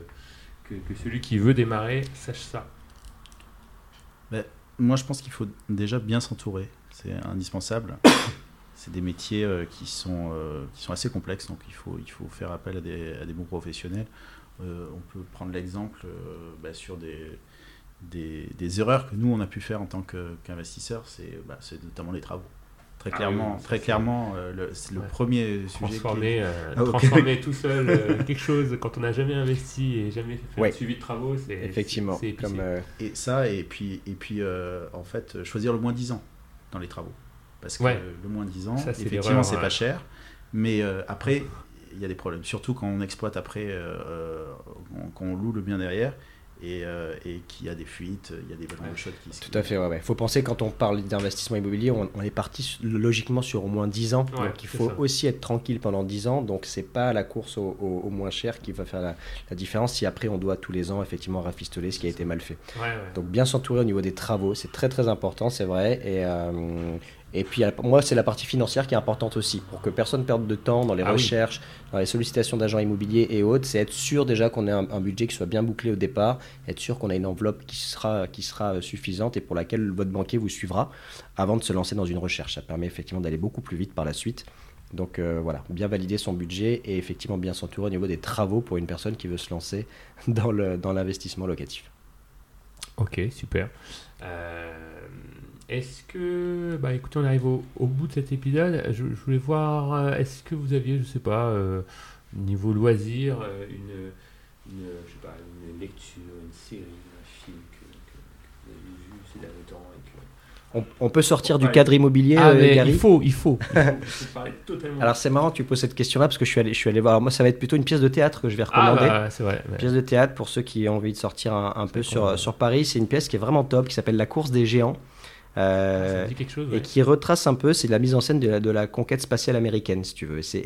que, celui qui veut démarrer sache ça. Moi, je pense qu'il faut déjà bien s'entourer. C'est indispensable. [coughs] C'est des métiers euh, qui, sont, euh, qui sont assez complexes, donc il faut, il faut faire appel à des, à des bons professionnels. Euh, on peut prendre l'exemple bah, sur des, des, erreurs que nous, on a pu faire en tant qu'investisseurs, bah, c'est notamment les travaux. Très Ah clairement, oui, très clairement euh, le, c'est le Ouais. premier sujet. qui est- Transformer, euh, Ah, transformer tout seul euh, quelque chose quand on n'a jamais investi et jamais fait Ouais. de suivi de travaux, c'est Effectivement, c'est- comme euh, Et ça, et puis, et puis euh, en fait, choisir le moins 10 ans dans les travaux. Parce que Ouais. le moins 10 ans, Ça, c'est effectivement, c'est ouais. pas cher. Mais euh, après, il y a des problèmes. Surtout quand on exploite après, quand on loue le bien derrière et, euh, et qu'il y a des fuites, il y a des ballons de shot qui se. Tout à fait, ouais, ouais. faut penser quand on parle d'investissement immobilier, on, on est parti logiquement sur au moins 10 ans. Ouais, donc il faut ça. aussi être tranquille pendant 10 ans. Donc c'est pas la course au, au- au moins cher qui va faire la, la différence si après on doit tous les ans effectivement rafistoler ce qui a été mal fait. Ouais, ouais. Donc bien s'entourer au niveau des travaux, c'est très très important, c'est vrai. Et, euh, et puis moi c'est la partie financière qui est importante aussi, pour que personne perde de temps dans les Ah oui. recherches, dans les sollicitations d'agents immobiliers et autres. C'est être sûr déjà qu'on ait un, un budget qui soit bien bouclé au départ, être sûr qu'on a une enveloppe qui sera, qui sera euh, suffisante et pour laquelle votre banquier vous suivra avant de se lancer dans une recherche. Ça permet effectivement d'aller beaucoup plus vite par la suite. Donc euh, voilà, bien valider son budget et effectivement bien s'entourer au niveau des travaux pour une personne qui veut se lancer [laughs] dans le- dans l'investissement locatif. Ok, super. Euh, est-ce que, bah écoutez, on arrive au, au bout de cet épisode. Je, je voulais voir, euh, est-ce que vous aviez, je sais pas, euh, niveau loisir, euh, une, une, je sais pas, une lecture, une série, un film que, que- que vous avez vu ces derniers temps et que On, on peut sortir du cadre immobilier, Ah, euh, Gary il faut, il faut. Il [laughs] totalement. Alors c'est marrant tu poses cette question-là parce que je suis allé, je suis allé voir. Alors, moi, ça va être plutôt une pièce de théâtre que je vais ah, recommander. bah, c'est vrai. Une mais- pièce de théâtre pour ceux qui ont envie de sortir un, un peu sur, sur Paris. C'est une pièce qui est vraiment top, qui s'appelle La course des géants. Euh, chose. et qui retrace un peu, c'est la mise en scène de la, de la conquête spatiale américaine, si tu veux. Et c'est,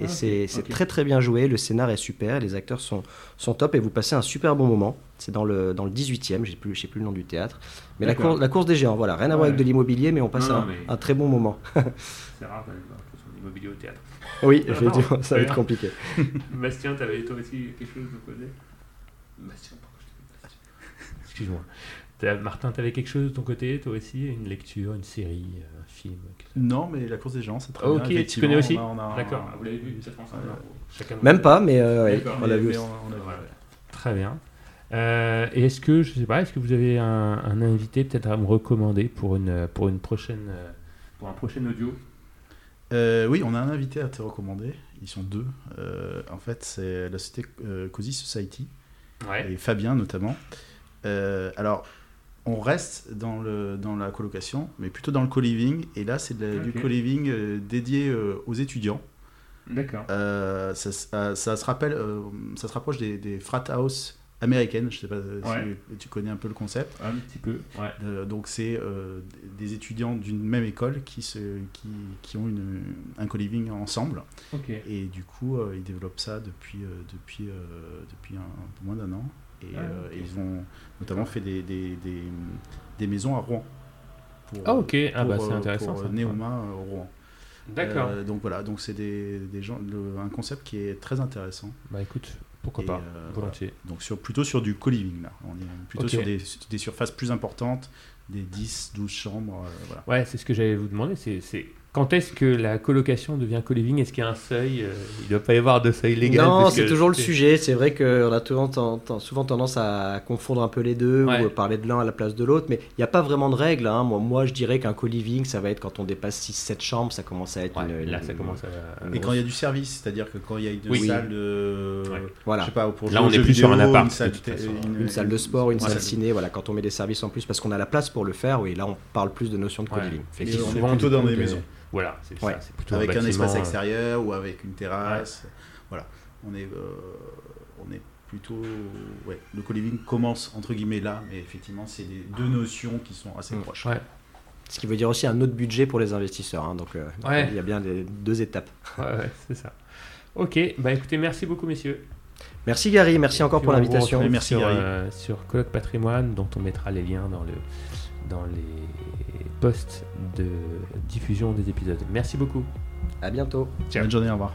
Ah, très très bien joué, le scénar est super, les acteurs sont, sont top et vous passez un super bon moment. C'est dans le, dans le 18e, j'ai plus, je sais plus le nom du théâtre. Mais la, cour- la course des géants, voilà, rien à voir avec de l'immobilier, mais on passe Non, un, mais- un très bon moment. [laughs] C'est rare quand même d'avoir son immobilier au théâtre. oui, [laughs] Non, ça va être compliqué. [laughs] Bastien, t'avais toi aussi quelque chose de poser? Bastien, pourquoi je t'appelle Bastien? Excuse-moi. Martin, t'avais quelque chose de ton côté, toi aussi Une lecture, une série, un film Non, mais la course des gens, c'est très Ah, bien. ok, tu connais aussi D'accord, vous l'avez vu peut-être ensemble de Même pas, mais euh, ouais, on l'a vu aussi. on- on a vu. Ouais, ouais. Très bien. Euh, et est-ce que, je sais pas, est-ce que vous avez un, un invité peut-être à me recommander pour une, pour une prochaine, euh, pour un prochain audio? Euh, oui, on a un invité à te recommander. Ils sont deux. Euh, en fait, c'est la société euh, Cozy Society Ouais. et Fabien notamment. Euh, alors, on reste dans, le, dans la colocation, mais plutôt dans le co-living. Et là, c'est du co-living euh, dédié euh, aux étudiants. D'accord. Euh, ça, ça- ça se rappelle, ça se rapproche des, des frat house américaines. Je sais pas Ouais. si tu connais un peu le concept. Un petit peu. Ouais. Donc c'est des étudiants d'une même école qui, se, qui, qui ont une, un co-living ensemble. Ok. Et du coup, ils développent ça depuis, depuis, depuis un, un peu moins d'un an. Et Ah, euh, ok. ils ont notamment fait des, des, des, des maisons à Rouen. Pour, Ah ok. Ah bah pour, c'est euh, intéressant. Pour ça. euh, Neoma euh, Rouen. D'accord. Euh, donc voilà, donc c'est des, des gens, le- un concept qui est très intéressant. Bah écoute, pourquoi Et, pas, euh, volontiers. Donc sur, plutôt sur du co-living là. On est plutôt sur des, des surfaces plus importantes, des 10, 12 chambres. euh, voilà. Ouais, c'est ce que j'allais vous demander. C'est, c'est quand est-ce que la colocation devient co-living? Est-ce qu'il y a un seuil euh, Il ne doit pas y avoir de seuil légal. Non, c'est que toujours le sujet. C'est vrai qu'on a souvent, ten- ten- souvent tendance à confondre un peu les deux Ouais. ou parler de l'un à la place de l'autre. Mais il n'y a pas vraiment de règle. hein. Moi, moi, je dirais qu'un co-living, ça va être quand on dépasse 6-7 chambres, ça commence à être Ouais, une, là, une- ça commence à. une Et quand il y a du service, c'est-à-dire que quand il y a une Oui. salle de. Ouais. Voilà. Je sais pas, pour Là, on aux est jeux plus sur un appart, Une salle, de façon. Une salle de sport, une Ouais, salle ciné, voilà, quand on met des services en plus, parce qu'on a la place pour le faire, oui, là on parle plus de notion de Ouais. co-living. Mais effectivement. on est souvent, plutôt dans des de- maisons. Voilà, c'est Ouais. ça. C'est plutôt Avec un bâtiment, espace euh, extérieur ou avec une terrasse. Voilà. On est, euh, on est plutôt. Ouais. Le co-living commence entre guillemets là, mais effectivement, c'est deux notions qui sont assez Mm. proches. Ouais. Ce qui veut dire aussi un autre budget pour les investisseurs. hein, donc euh, Ouais. il y a bien des, deux étapes. [laughs] Ouais, ouais, c'est ça. Ok, bah écoutez, merci beaucoup, messieurs. Merci Gary, merci encore pour l'invitation. Merci, sur, Gary. euh, sur Colloque Patrimoine, dont on mettra les liens dans, le, dans les de diffusion des épisodes. Merci beaucoup. À bientôt. Ciao. Bonne journée, au revoir.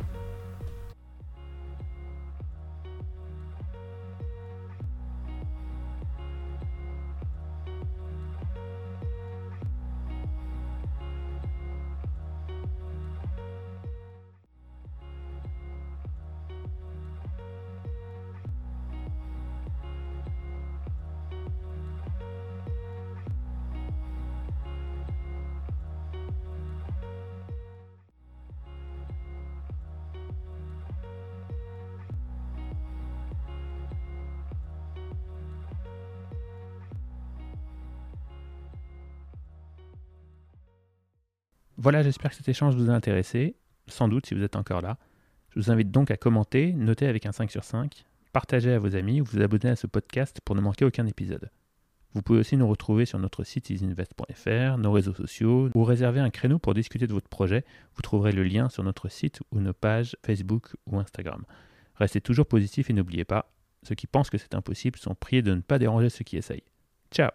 Voilà, j'espère que cet échange vous a intéressé. Sans doute si vous êtes encore là. Je vous invite donc à commenter, noter avec un 5 sur 5, partager à vos amis ou vous abonner à ce podcast pour ne manquer aucun épisode. Vous pouvez aussi nous retrouver sur notre site isinvest.fr, nos réseaux sociaux ou réserver un créneau pour discuter de votre projet. Vous trouverez le lien sur notre site ou nos pages Facebook ou Instagram. Restez toujours positif et n'oubliez pas, ceux qui pensent que c'est impossible sont priés de ne pas déranger ceux qui essayent. Ciao